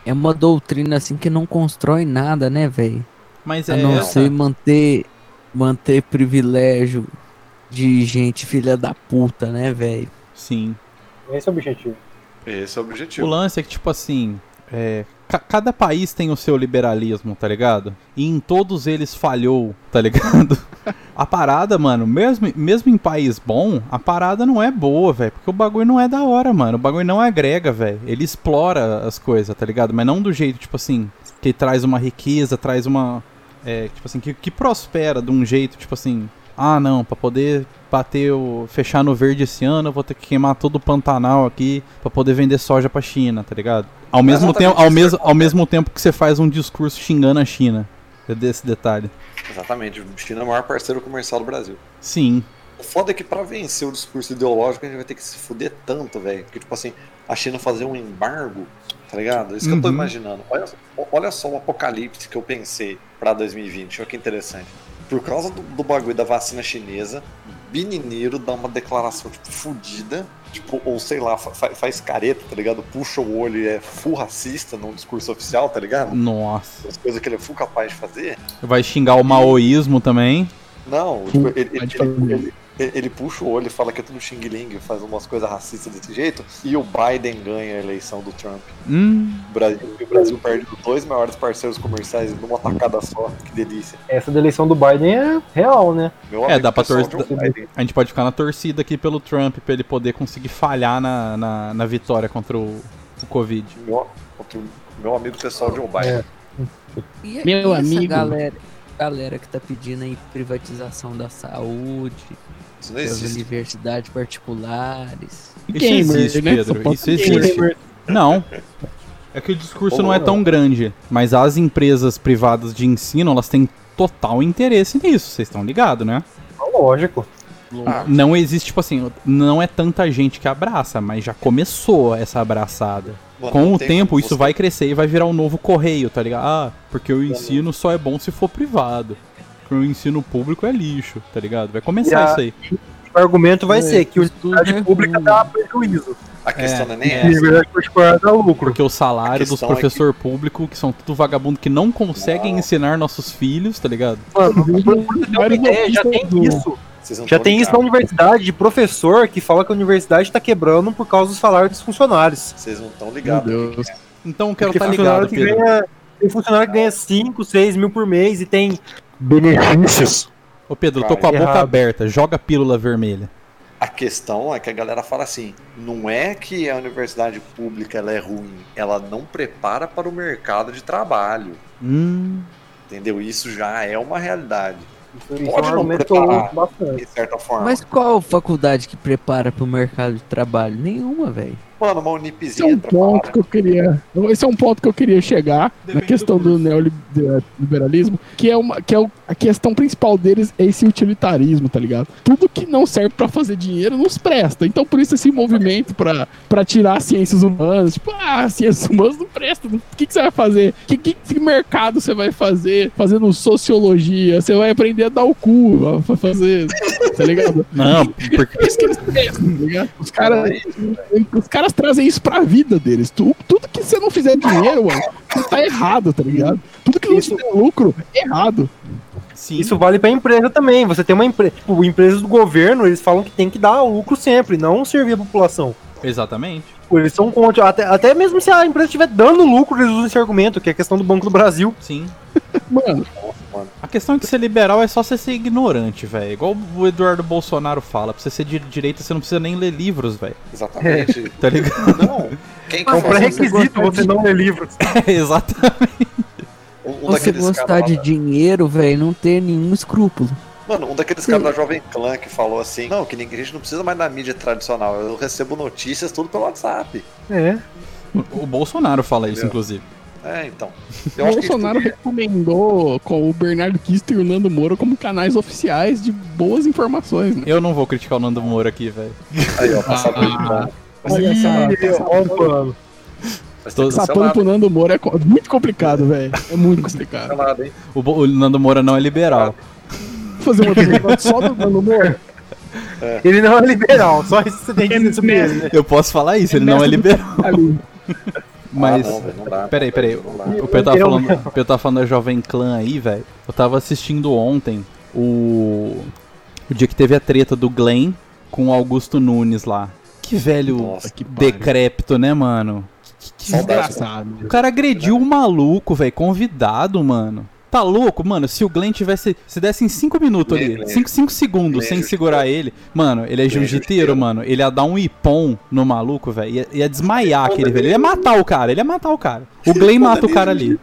É uma doutrina assim que não constrói nada, né, velho? Mas A é não essa. ser manter, manter privilégio de gente filha da puta, né, velho? Sim. esse é o objetivo. Esse é o O objetivo. lance é que, tipo assim, é, cada país tem o seu liberalismo, tá ligado? E em todos eles falhou, tá ligado? A parada, mano, mesmo, mesmo em país bom, a parada não é boa, velho. Porque o bagulho não é da hora, mano. O bagulho não agrega, velho. Ele explora as coisas, tá ligado? Mas não do jeito, tipo assim, que traz uma riqueza, traz uma. É, tipo assim, que, que prospera de um jeito, tipo assim. Ah, não, pra poder bater o. fechar no verde esse ano, eu vou ter que queimar todo o Pantanal aqui pra poder vender soja pra China, tá ligado? Ao mesmo, Exatamente tempo, ao, mesmo, que ao mesmo tempo que você faz um discurso xingando a China. É desse detalhe. Exatamente. China é o maior parceiro comercial do Brasil. Sim. O foda é que pra vencer o discurso ideológico a gente vai ter que se fuder tanto, velho. Porque, tipo assim, a China fazer um embargo, tá ligado? Isso que eu tô Uhum. imaginando. Olha, olha só o apocalipse que eu pensei. pra 2020. Olha que interessante. Por causa do, do bagulho da vacina chinesa, Binineiro dá uma declaração, tipo, fudida. Tipo, ou sei lá, fa- faz careta, tá ligado? Puxa o olho e é full racista num discurso oficial, tá ligado? Nossa. As coisas que ele é full capaz de fazer. Vai xingar o maoísmo também. Não, tipo, ele, ele, ele. Ele- puxa o olho e fala que é tudo xing ling, faz umas coisas racistas desse jeito, e o Biden ganha a eleição do Trump. Hum. O Brasil, o Brasil perde os dois maiores parceiros comerciais numa tacada só. Que delícia. Essa da eleição do Biden é real, né? Meu É, dá pra torcer- Biden. A gente pode ficar na torcida aqui pelo Trump pra ele poder conseguir falhar na, na, na vitória contra o, o Covid. Meu, contra o meu amigo pessoal Joe Biden. É. E, Meu e essa amigo. galera, galera que tá pedindo aí privatização da saúde, Isso não das existe. universidades particulares. Isso Gamer, existe, né? Pedro. Isso existe. gamer. Não. É que o discurso Ô, não é não. tão grande, mas as empresas privadas de ensino, elas têm total interesse nisso, vocês estão ligados, né? Lógico. Ah, Não existe, tipo assim, não é tanta gente que abraça, mas já começou essa abraçada. Mano, Com o tem tempo, como isso você- vai crescer e vai virar um novo correio, tá ligado? Ah, porque o ensino só é bom se for privado. Porque o ensino público é lixo, tá ligado? Vai começar E a- isso aí. O argumento vai É, ser que a universidade é pública ruim. dá prejuízo. A questão É, não é nem a essa. universidade particular dá lucro. Porque o salário dos questão é que- professor público, que são tudo vagabundo que não conseguem Não. ensinar nossos filhos, tá ligado? Mano, já tem isso. Já tem isso na universidade, de professor que fala que a universidade tá quebrando por causa dos salários dos funcionários. Vocês não estão ligados. Então eu quero estar funcionário ligado, que ganha, tem funcionário que ganha 5, 6 mil por mês e tem benefícios. Ô Pedro, eu tô Cara, com a boca errado. aberta, joga a pílula vermelha. A questão é que a galera fala assim, não é que a universidade pública ela é ruim, ela não prepara para o mercado de trabalho, Hum. entendeu? Isso já é uma realidade, Isso Pode é eu preparar. uso bastante. de certa forma. Mas qual faculdade que prepara pro mercado de trabalho? Nenhuma, velho. Mano, uma Esse é Unipzinha um ponto que eu queria. Esse é um ponto que eu queria chegar na questão do neoliberalismo, que é uma que é o- a questão principal deles é esse utilitarismo, tá ligado? Tudo que não serve pra fazer dinheiro nos presta. Então por isso esse movimento pra para tirar as ciências humanas, tipo, ah, ciências humanas não presta. O que, que você vai fazer? Que, que, que mercado você vai fazer? Fazendo sociologia, você vai aprender a dar o cu, vai fazer, tá ligado? Não, porque. É isso que eles prestam, tá ligado? Os caras os caras trazem isso pra vida deles. Tu- tudo que você não fizer dinheiro, mano, tá errado, tá ligado? Tudo que não Isso- te der lucro, é errado. Sim. Isso vale pra empresa também. Você tem uma empresa. Tipo, empresas do governo, eles falam que tem que dar lucro sempre, não servir a população. Exatamente. Tipo, Eles são contra. Até, até mesmo se a empresa estiver dando lucro, eles usam esse argumento, que é a questão do Banco do Brasil. Sim. Mano, A questão é que ser liberal é só você ser ignorante, velho. Igual o Eduardo Bolsonaro fala. Pra você ser de direita, você não precisa nem ler livros, velho. Exatamente. Tá ligado? Não. Quem que É um pré-requisito você não ler livros. Exatamente. Um, um Você gostar de lá- dinheiro, velho, não ter nenhum escrúpulo. Mano, um daqueles caras da Jovem Clã que falou assim, não, que ninguém, a gente não precisa mais da mídia tradicional, eu recebo notícias tudo pelo WhatsApp. É. O Bolsonaro fala isso, Entendeu? inclusive. É, então. o Bolsonaro recomendou com o Bernardo Kister e o Nando Moura como canais oficiais de boas informações, né? Eu não vou criticar o Nando Moura aqui, velho. Aí, ó, passar por Ah, essa- que- essa- Olha que Essa pano pro Nando Moura é co- muito complicado, velho. É muito complicado. cancelado, hein? O, o Nando Moura não é liberal. Vou fazer uma pergunta só do Nando Moura. Ele não é liberal, só isso você tem que dizer sobre ele, né? Eu posso falar isso, ele não é liberal. Mas. Ah, não, velho, não dá. Peraí, peraí. O Pedro tava Eu- falando, o Pedro tava falando da Jovem Clã aí, velho. Eu tava assistindo ontem o. O dia que teve a treta do Glenn com o Augusto Nunes lá. Que velho Nossa, que decrépito, né, mano? Que, que-. Desgraçado. O cara agrediu o maluco, velho, convidado, mano. Tá louco, mano? Se o Glenn tivesse. Se desse em 5 minutos ali, Glenn. 5 cinco segundos Glenn sem segurar ele. Mano, ele é jiu-jiteiro, mano. Ele ia dar um ipom no maluco, velho. Ia, ia desmaiar aquele velho. Ele ia matar o cara, ele ia matar o cara. O Glenn mata o cara ali.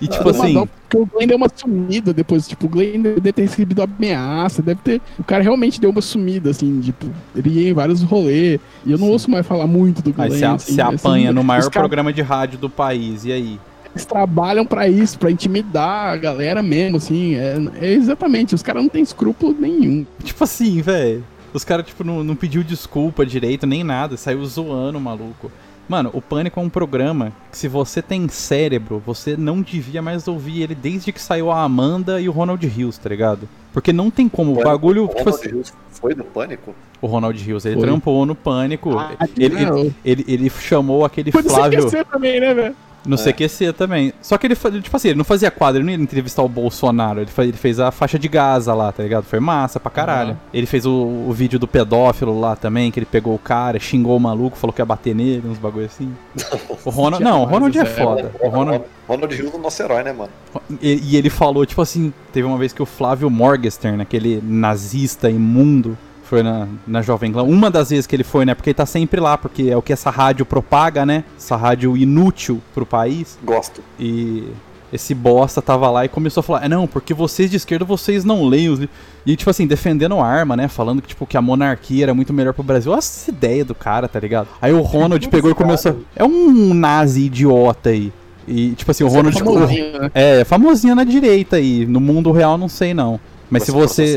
E tipo Uma assim. dó, Porque o Glenn deu uma sumida depois. Tipo, o Glenn deve ter recebido ameaça. Deve ter. O cara realmente deu uma sumida, assim. Tipo, ele ia em vários rolês. E eu não ouço mais falar muito do Glenn. Aí você assim, você assim, apanha no os maior caras- programa de rádio do país, e aí? Eles trabalham pra isso, pra intimidar a galera mesmo, assim. É, é exatamente. Os caras não têm escrúpulo nenhum. Tipo assim, velho. Os caras, tipo, não, não pediu desculpa direito, nem nada. Saiu zoando o maluco. Mano, o Pânico é um programa que se você tem cérebro, você não devia mais ouvir ele desde que saiu a Amanda e o Ronald Rios, tá ligado? Porque não tem como, o bagulho, O tipo Ronald assim, Rios foi do Pânico? o Ronald Rios, ele Foi. trampou no Pânico, Ah, ele, ele, ele, ele chamou aquele Pode Flávio também, né, no CQC também. Só que ele, tipo assim, ele não fazia quadro, ele não ia entrevistar o Bolsonaro, ele, ele fez a faixa de Gaza lá, tá ligado? Foi massa pra caralho. Ele fez o, o vídeo do pedófilo lá também, que ele pegou o cara, xingou o maluco, falou que ia bater nele, uns bagulho assim. O Ronald, não, o Ronald é foda. O Ronald, Ronald Rios é o nosso herói, né, mano? e, e ele falou, tipo assim, teve uma vez que o Flávio Morgenstern, aquele nazista imundo, foi na, na Jovem Clã. Uma das vezes que ele foi, né? Porque ele tá sempre lá, porque é o que essa rádio propaga, né? Essa rádio inútil pro país. Gosto. E esse bosta tava lá e começou a falar: é, não, porque vocês de esquerda vocês não leem os livros. E, tipo assim, defendendo a arma, né? Falando que, tipo, que a monarquia era muito melhor pro Brasil. Olha essa ideia do cara, tá ligado? Aí o Ronald pegou e começou. É um nazi idiota aí. E, tipo assim, o Ronald. Famosinho, né? É, famosinha na direita aí. No mundo real, não sei não. Mas se você.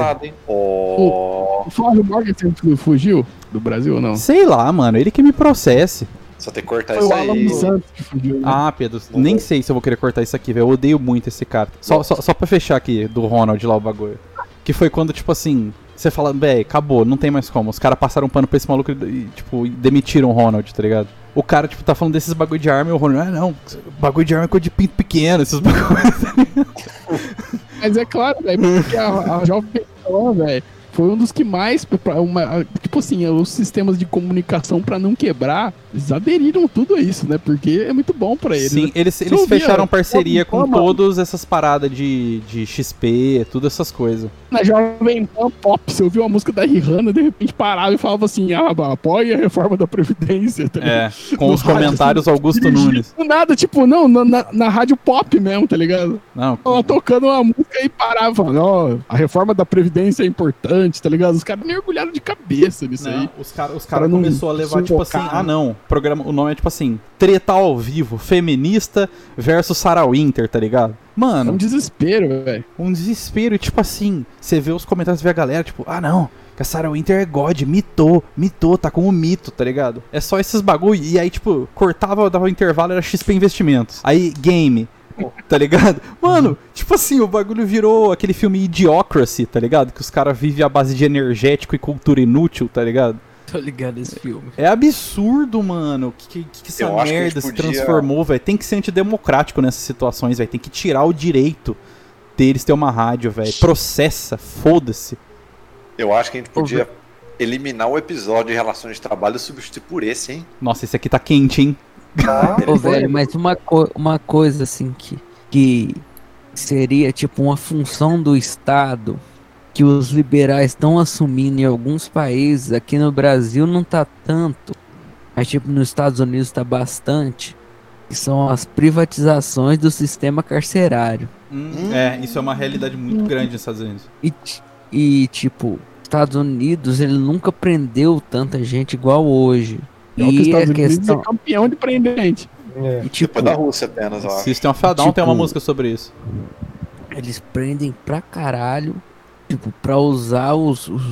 Ó, O Flávio Morgan fugiu do Brasil ou não? Sei lá, mano. Ele que me processe. Só tem que cortar Foi isso o Alan aí. Santos que fugiu. né? Ah, Pedro, Não nem vou. sei se eu vou querer cortar isso aqui, velho. Eu odeio muito esse cara. Só, só, só pra fechar aqui do Ronald lá o bagulho. Que foi quando, tipo assim, você fala, véi, acabou, não tem mais como. Os caras passaram um pano pra esse maluco e, tipo, demitiram o Ronald, tá ligado? O cara, tipo, tá falando desses bagulho de arma e o Ronald, ah, não, bagulho de arma é coisa de pinto pequeno, esses bagulho. Mas é claro, velho, porque a, a Jovem Pan, velho, foi um dos que mais, uma- tipo assim, os sistemas de comunicação pra não quebrar, eles aderiram tudo a isso, né? Porque é muito bom pra eles. Sim, né? eles, eles ouvia fecharam parceria com Pan, mano, todas essas paradas de, de XP, todas essas coisas. Na Jovem Pan Pop, você ouviu a música da Rihanna, de repente parava e falava assim, ah, apoia a reforma da Previdência, tá? É, com os No rádio, comentários Augusto Dirigindo Nunes. Nada, tipo, não, na, na, rádio pop mesmo, tá ligado? Não, Ela tocando uma música e parava, ó, a reforma da Previdência é importante, tá ligado? Os caras mergulharam de cabeça nisso aí. Não, os caras os cara começou a levar, tipo assim, ah não, o programa, o nome é tipo assim, treta ao vivo, feminista versus Sarah Winter, tá ligado? É um Mano, desespero, velho. um desespero, e tipo assim, você vê os comentários, vê a galera, tipo, ah não, que a Sarah Winter é God, mitou, mitou, tá com o mito, tá ligado? É só esses bagulho, e aí, tipo, cortava, dava o intervalo, era XP Investimentos. Aí, game, tá ligado? Mano, tipo assim, o bagulho virou aquele filme Idiocracy, tá ligado? Que os caras vivem à base de energético e cultura inútil, tá ligado? Tô ligado esse filme. É absurdo, mano. Que, que, que essa Eu acho que merda se podia- transformou, velho. Tem que ser antidemocrático nessas situações, velho. Tem que tirar o direito deles ter uma rádio, velho. Processa, foda-se. Eu acho que a gente podia eliminar o episódio de relações de trabalho e substituir por esse, hein? Nossa, esse aqui tá quente, hein? Ô, velho, mas uma, co uma coisa assim que, que seria tipo uma função do Estado que os liberais estão assumindo em alguns países, aqui no Brasil não tá tanto, mas tipo nos Estados Unidos tá bastante, que são as privatizações do sistema carcerário. É, isso é uma realidade muito grande nos Estados Unidos. E, e tipo, Estados Unidos ele nunca prendeu tanta gente igual hoje. É o que os E a Unidos questão, é campeão de prender gente. É. e, tipo, Depois da Rússia apenas, eu acho. System of a Down tem uma Tipo- música sobre isso. eles prendem pra caralho, tipo, pra usar os, os,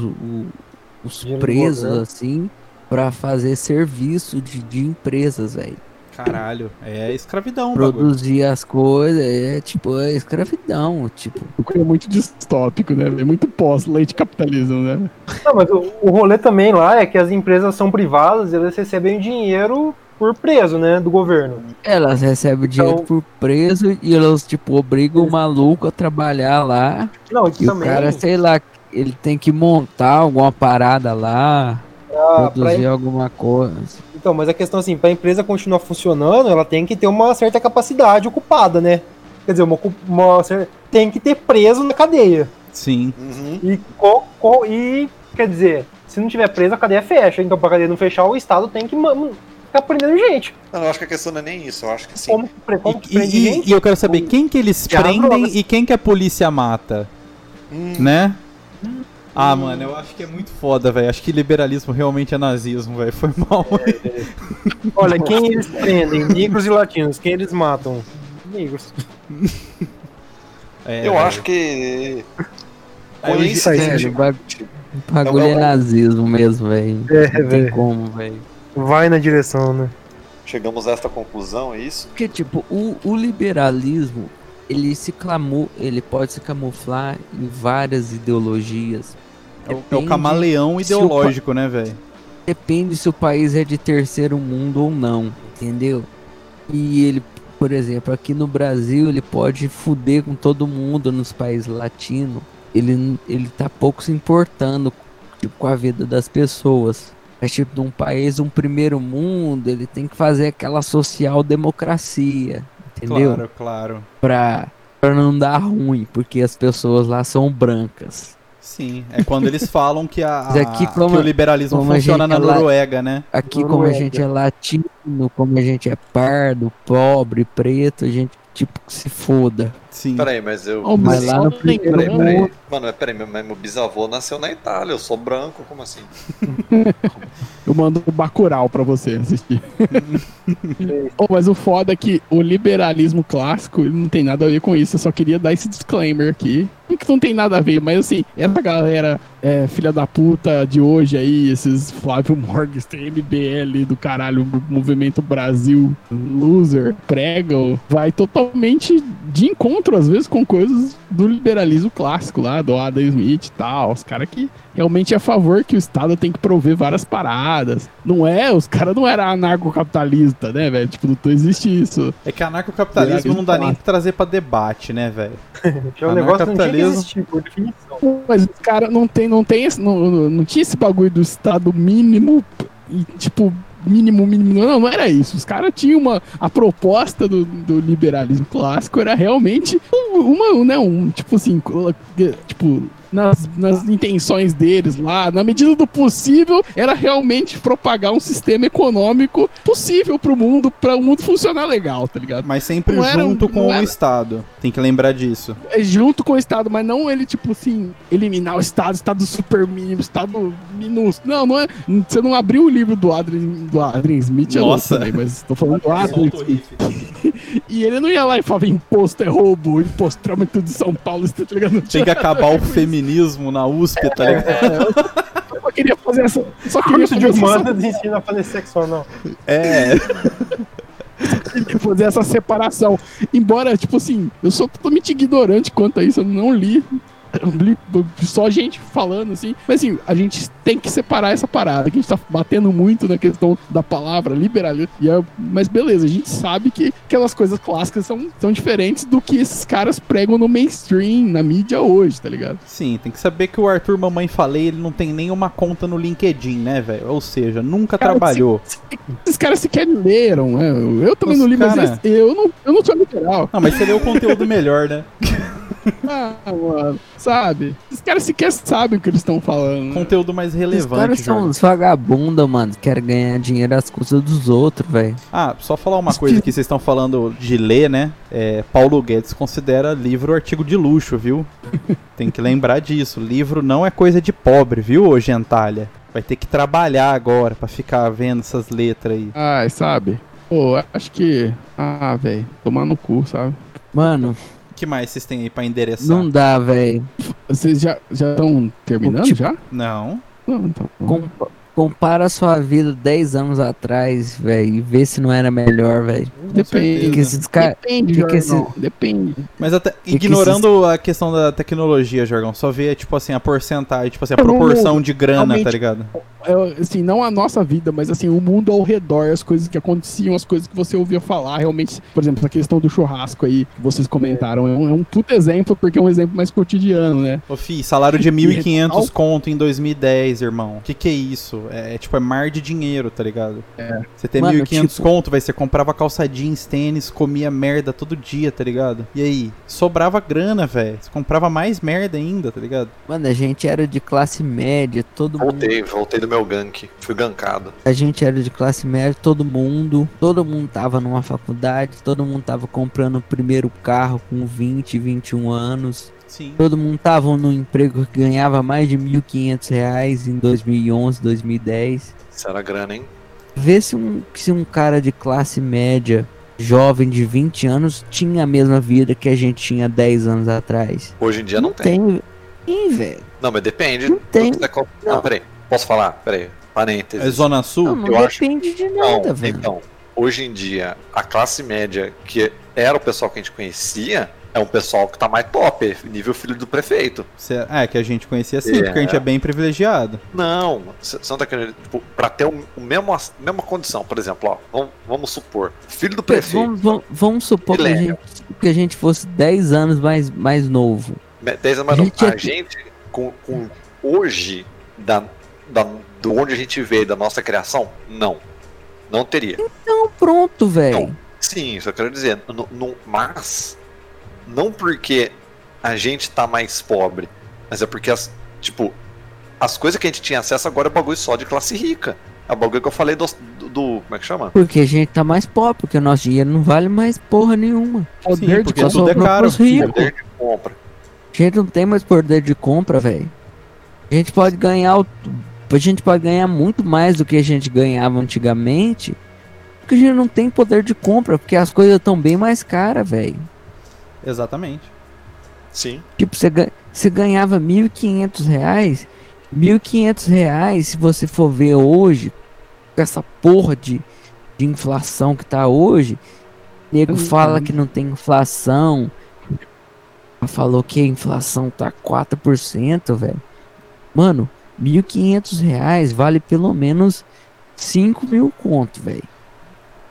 os do presos, assim, pra fazer serviço de, de empresas, velho. Caralho, é escravidão, o bagulho. Produzir as coisas, é tipo, é escravidão, tipo. É muito distópico, né? É muito pós-leite capitalismo, né? Não, mas o, o rolê também lá é que as empresas são privadas e elas recebem dinheiro por preso, né, do governo. Elas recebem dinheiro Então- por preso e elas, tipo, obrigam o maluco a trabalhar lá. Não, isso E o também cara, sei lá, ele tem que montar alguma parada lá, pra- pra- produzir alguma coisa. Então, mas a questão assim, pra empresa continuar funcionando, ela tem que ter uma certa capacidade ocupada, né? Quer dizer, uma, uma tem que ter preso na cadeia. Sim. Uhum. E, co- co- e quer dizer, se não tiver preso, a cadeia fecha. Então, pra cadeia não fechar, o Estado tem que ficar prendendo gente. Não, eu acho que a questão não é nem isso. Eu acho que assim. Como, como que E, prende e- gente? e eu quero saber quem que eles prendem e quem que a polícia mata, hum, né? Ah, mano, eu acho que é muito foda, velho. Acho que liberalismo realmente é nazismo, velho. Foi mal. Olha, quem eles prendem? Negros e latinos. Quem eles matam? Negros. É, eu acho que. Velho, o ba- o bagulho é nazismo mesmo, velho. É, Não tem como, velho. Vai na direção, né? chegamos a esta conclusão, é isso? Porque, tipo, o, o liberalismo, ele se clamou, ele pode se camuflar em várias ideologias. É o, é o camaleão se o ideológico, né, velho? Depende se o país é de terceiro mundo ou não, entendeu? E ele, por exemplo, aqui no Brasil, ele pode fuder com todo mundo nos países latinos. Ele, ele tá pouco se importando tipo, com a vida das pessoas. Mas, tipo, num país, um primeiro mundo, ele tem que fazer aquela social-democracia, entendeu? Claro, claro. Pra, pra não dar ruim, porque as pessoas lá são brancas. Sim, é quando eles falam que, a, Mas aqui como- que o liberalismo a funciona na é Noruega, né? Aqui, como a Noruega. gente é latino, como a gente é pardo, pobre, preto, a gente, tipo, que se foda. Sim. Peraí, mas eu. Ô, Mas lá no Peraí, primeiro lembrando- peraí. Mano, peraí, meu, meu bisavô nasceu na Itália, eu sou branco, como assim? Eu mando o Bacurau pra você assistir. oh, mas o foda é que o liberalismo clássico ele não tem nada a ver com isso. Eu só queria dar esse disclaimer aqui. Não que não tem nada a ver, mas assim, essa galera é, filha da puta de hoje aí, esses Flávio Morgenstern, MBL do caralho, Movimento Brasil, loser, pregam, vai totalmente de encontro, às vezes, com coisas do liberalismo clássico lá, do Adam Smith e tal. Os caras que realmente é a favor que o Estado tem que prover várias paradas. Não é, os caras não eram anarcocapitalista, né, velho? Tipo, não existe isso. É que anarcocapitalismo não dá nem pra trazer pra debate, né, velho? Que é um negócio que não tinha que Anarcapitalismo. existir, por definição. Mas os caras não tem, não tem esse, não, não tinha esse bagulho do Estado mínimo e, tipo, mínimo, mínimo. Não, não era isso. Os caras tinham uma. A proposta do, do liberalismo clássico era realmente uma, né, um, tipo assim, tipo. Nas, nas intenções deles lá, na medida do possível, era realmente propagar um sistema econômico possível pro mundo, para o mundo funcionar legal, tá ligado? Mas sempre Não era junto com não o era- Estado. Tem que lembrar disso. é junto com o Estado, mas não ele, tipo assim, eliminar o Estado, Estado super mínimo, Estado minúsculo. Não, não é. Você não abriu o livro do Adrian, do Adrian Smith, é Nossa. também, mas tô falando do Adrian Smith. E ele não ia lá e falava imposto é roubo, imposto trama tudo de São Paulo, isso tá ligado? Tem que acabar o feminismo na USP, tá ligado? Eu só queria fazer essa. Só queria Curso de humanas ensina a fazer sexo anal. É. queria fazer essa separação. Embora, tipo assim, eu sou totalmente ignorante quanto a isso, eu não li. Só gente falando assim, mas assim, a gente tem que separar essa parada, que a gente tá batendo muito na questão da palavra liberalismo, é- mas beleza, a gente sabe que aquelas coisas clássicas são, são diferentes do que esses caras pregam no mainstream, na mídia hoje, tá ligado? Sim, tem que saber que o Arthur Mamãe Falei, ele não tem nenhuma conta no LinkedIn, né, velho? Ou seja, nunca Cara, trabalhou. Esses caras sequer leram, né? Eu também Os não li, mas cara- eles- eu não, eu não sou liberal. Não, mas você lê o conteúdo melhor, né? Ah, mano, sabe? Esses caras sequer sabem o que eles estão falando. né? Conteúdo mais Os relevante, caras são uns vagabunda, mano. Querem ganhar dinheiro às custas dos outros, velho. Ah, só falar uma coisa que vocês estão falando de ler, né? É, Paulo Guedes considera livro artigo de luxo, viu? Tem que lembrar disso. Livro não é coisa de pobre, viu, ô gentalha? Vai ter que trabalhar agora pra ficar vendo essas letras aí. Ai, sabe? Pô, acho que. Ah, velho, tomar no cu, sabe? Mano, que mais vocês têm aí pra endereçar? não dá, velho. Vocês já estão terminando Tipo- já? Não. Não, então. Com- compara a sua vida 10 anos atrás, velho, e vê se não era melhor, velho. Depende. Que esses caras. Depende, que esse- Depende. Mas até, que ignorando a questão da tecnologia, Jorgão, só vê, tipo assim, a porcentagem, tipo assim, a proporção de grana, tá ligado? É, assim, não a nossa vida, mas assim, o mundo ao redor, as coisas que aconteciam, as coisas que você ouvia falar, realmente, por exemplo, essa questão do churrasco aí, que vocês comentaram, é um, é um puto exemplo, porque é um exemplo mais cotidiano, né? Ô, fi, salário de 1.500 real? conto em 2010, irmão. Que que é isso? É, é, tipo, é mar de dinheiro, tá ligado? É. Você tem Mano, 1.500 tipo- conto, vai, você comprava calça jeans, tênis, comia merda todo dia, tá ligado? E aí? Sobrava grana, velho. Você comprava mais merda ainda, tá ligado? Mano, a gente era de classe média, todo mundo. Voltei, voltei do meu gank. Fui gankado. A gente era de classe média, todo mundo. Todo mundo tava numa faculdade, todo mundo tava comprando o primeiro carro com 20, 21 anos. Sim. Todo mundo tava num emprego que ganhava mais de 1.500 reais em 2011, 2010. Isso era grana, hein? Vê se um, se um cara de classe média, jovem de 20 anos, tinha a mesma vida que a gente tinha 10 anos atrás. Hoje em dia não, tem. Tem, Ih, velho. Não, mas depende. Não tem. do que você- Não. Não, peraí. Posso falar? Peraí. Parênteses. É Zona Sul? Não, não eu acho- depende de Não, nada, velho. então. hoje em dia a classe média, que era o pessoal que a gente conhecia, é um pessoal que tá mais top, nível filho do prefeito. Cê- É, que a gente conhecia assim, É. porque a gente é bem privilegiado. Não, você não tá querendo. Tipo, pra ter o, o mesmo, a mesma condição, por exemplo, ó, vamos, vamos supor, filho do prefeito, Vamos, vamos, vamos supor que a, Millennial. gente, que a gente fosse 10 anos mais, mais novo. me- 10 anos mais a novo, gente a é- gente, com, com hoje, da, da, do onde a gente veio, da nossa criação, não. Não teria. Então pronto, velho. Sim, isso eu quero dizer. N- n- mas, não porque a gente tá mais pobre, mas é porque, as, tipo, as coisas que a gente tinha acesso agora é bagulho só de classe rica. É o bagulho que eu falei do, do, do- Como é que chama? Porque a gente tá mais pobre, porque o nosso dinheiro não vale mais porra nenhuma. Poder Sim, de porque Só tudo é caro. Poder de compra. A gente não tem mais poder de compra, velho. A gente pode ganhar o- a gente pode ganhar muito mais do que a gente ganhava antigamente, porque a gente não tem poder de compra, porque as coisas estão bem mais caras, velho. Exatamente. Sim. Tipo, você, você ganhava 1.500 reais, 1.500 reais, se você for ver hoje, com essa porra de, de inflação que tá hoje, nego Uhum. fala que não tem inflação, falou que a inflação tá 4%, velho. Mano, 1.500 reais vale pelo menos 5 mil conto, velho.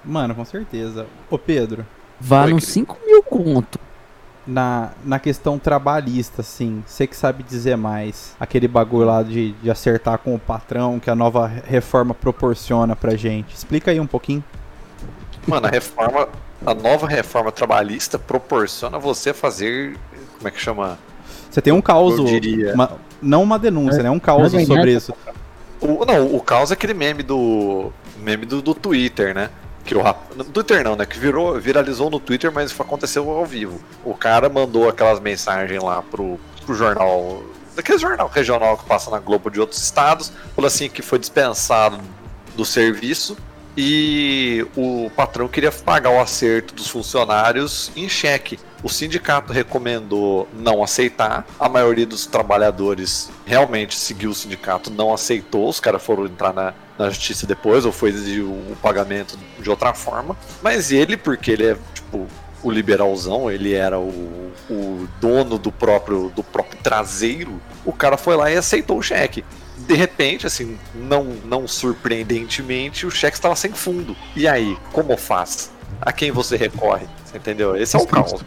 Mano, com certeza. Ô Pedro, Vale uns 5 mil conto. na, na questão trabalhista, assim, você que sabe dizer mais, aquele bagulho lá de, de acertar com o patrão que a nova reforma proporciona pra gente. Explica aí um pouquinho. Mano, a reforma. A nova reforma trabalhista proporciona você fazer. Como é que chama? Você tem um caos, Eu diria. uma- não uma denúncia, né? Um caos ganhar sobre isso. O, não, o caos é aquele meme do. meme do, do Twitter, né? Que o. No Twitter não, né? Que virou, viralizou no Twitter, mas aconteceu ao vivo. O cara mandou aquelas mensagens lá pro, pro jornal. Daquele jornal regional que passa na Globo de outros estados, falou assim que foi dispensado do serviço e o patrão queria pagar o acerto dos funcionários em cheque. O sindicato recomendou não aceitar, a maioria dos trabalhadores realmente seguiu o sindicato, não aceitou, os caras foram entrar na, na justiça depois, ou foi exigir o, pagamento de outra forma. Mas ele, porque ele é tipo o liberalzão, ele era o, o dono do próprio, do próprio traseiro, o cara foi lá e aceitou o cheque. De repente, assim, não, não surpreendentemente, o cheque estava sem fundo. E aí, como faz? A quem você recorre? Você entendeu? Esse é o caos.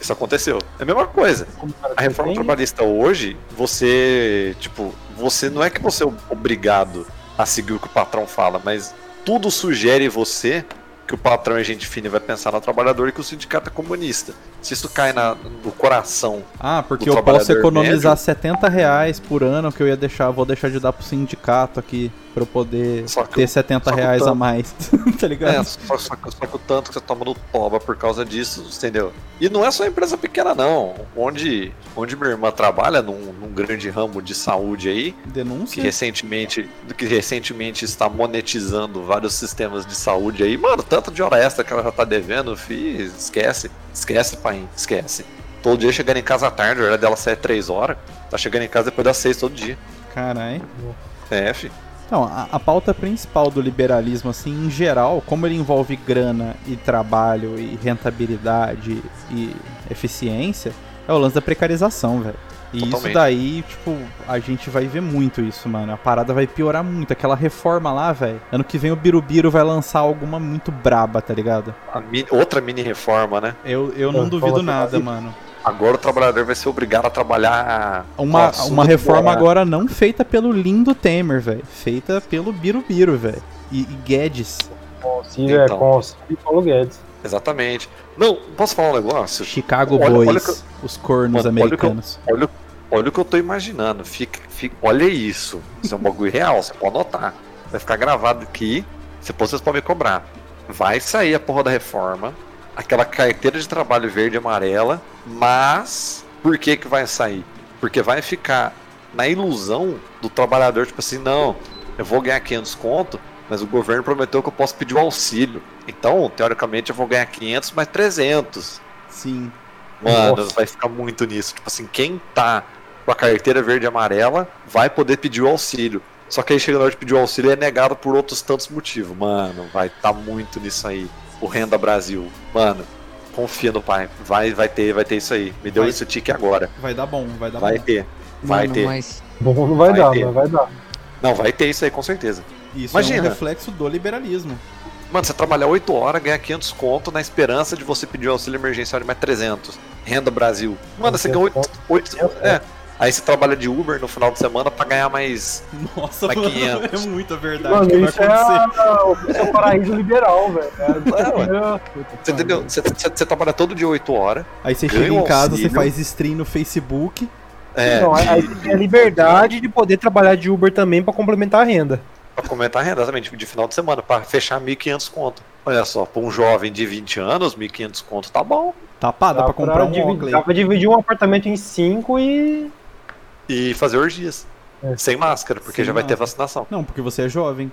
Isso aconteceu. É a mesma coisa. A reforma trabalhista hoje, você, tipo, você não é que você é obrigado a seguir o que o patrão fala, mas tudo sugere você que o patrão é gente fina e vai pensar no trabalhador e que o sindicato é comunista. Se isso cai na- no coração, Ah, porque eu posso economizar médio. 70 reais por ano que eu ia deixar, vou deixar de dar pro sindicato aqui pra eu poder que ter o- 70 só que o reais a mais. tá ligado? É, só, só que- só que o tanto que você toma no toba por causa disso, entendeu? E não é só empresa pequena, não. Onde, onde minha irmã trabalha, num, num grande ramo de saúde aí, que Denúncia? recentemente, que recentemente está monetizando vários sistemas de saúde aí, mano, tanto de hora extra que ela já tá devendo, fi, esquece. Esquece, pai, esquece. Todo dia chegando em casa à tarde, a hora dela sai 3 horas, tá chegando em casa depois das 6 todo dia. Caralho. É, fi. Então, a, a pauta principal do liberalismo, assim, em geral, como ele envolve grana e trabalho e rentabilidade e eficiência, é o lance da precarização, velho. E isso daí, tipo, a gente vai ver muito isso, mano. A parada vai piorar muito. Aquela reforma lá, velho. Ano que vem o Birubiru vai lançar alguma muito braba, tá ligado? A mi- outra mini reforma, né? Eu, eu não Ah, duvido nada, assim. mano. Agora o trabalhador vai ser obrigado a trabalhar. Uma, Nossa, uma reforma bom, né? agora não feita pelo lindo Temer, velho. Feita pelo Birubiru, velho. E, e Guedes. Com o Ciro, é, com o e Paulo Guedes. Exatamente. Não, posso falar um negócio? Chicago Olha- Boys, olha eu- os cornos Mano, olha o que eu- americanos. Olha, olha o que eu tô imaginando. Fica, fica, olha isso. Isso é um bagulho real, você pode anotar. Vai ficar gravado aqui. Vocês podem me cobrar. Vai sair a porra da reforma. Aquela carteira de trabalho verde e amarela. Mas por que que vai sair? Porque vai ficar na ilusão do trabalhador, tipo assim, não, eu vou ganhar 500 conto, mas o governo prometeu que eu posso pedir o auxílio. Então, teoricamente, eu vou ganhar 500 mais 300. Sim. Mano, Nossa. vai ficar muito nisso. Tipo assim, quem tá com a carteira verde e amarela vai poder pedir o auxílio. Só que aí chega na hora de pedir o auxílio e é negado por outros tantos motivos. Mano, vai tá muito nisso aí. O Renda Brasil. Mano, confia no pai. Vai, vai ter, vai ter isso aí. Me deu Vai. esse tique agora. Vai dar bom, vai dar Vai bom. ter. Vai Mano, ter. mas Bom, não vai, Vai dar, ter. mas vai dar. Não, vai ter isso aí com certeza. Isso é Imagina. um reflexo do liberalismo. Mano, você trabalhar 8 horas, ganhar 500 conto na esperança de você pedir um auxílio emergencial de mais 300. Renda Brasil. Mano, você ganha 8, 8 é. Aí você trabalha de Uber no final de semana pra ganhar mais. Nossa, Mas mano, 500. é muita verdade Mano, que vai isso é, acontecer. a, isso é o paraíso liberal, velho. ué. Você entendeu? Você, você- você trabalha todo dia 8 horas. Aí você chega em casa, você auxílio. faz stream no Facebook. É, Não, aí você tem a liberdade de poder trabalhar de Uber também pra complementar a renda. pra comentar a renda, exatamente, de final de semana, pra fechar 1.500 conto. Olha só, pra um jovem de 20 anos, 1.500 conto tá bom. Tá pá, dá pra comprar um dividir, Dá pra dividir um apartamento em cinco e. E fazer orgias. É. Sem máscara, porque Sem já vai ter vacinação. Não, porque você é jovem.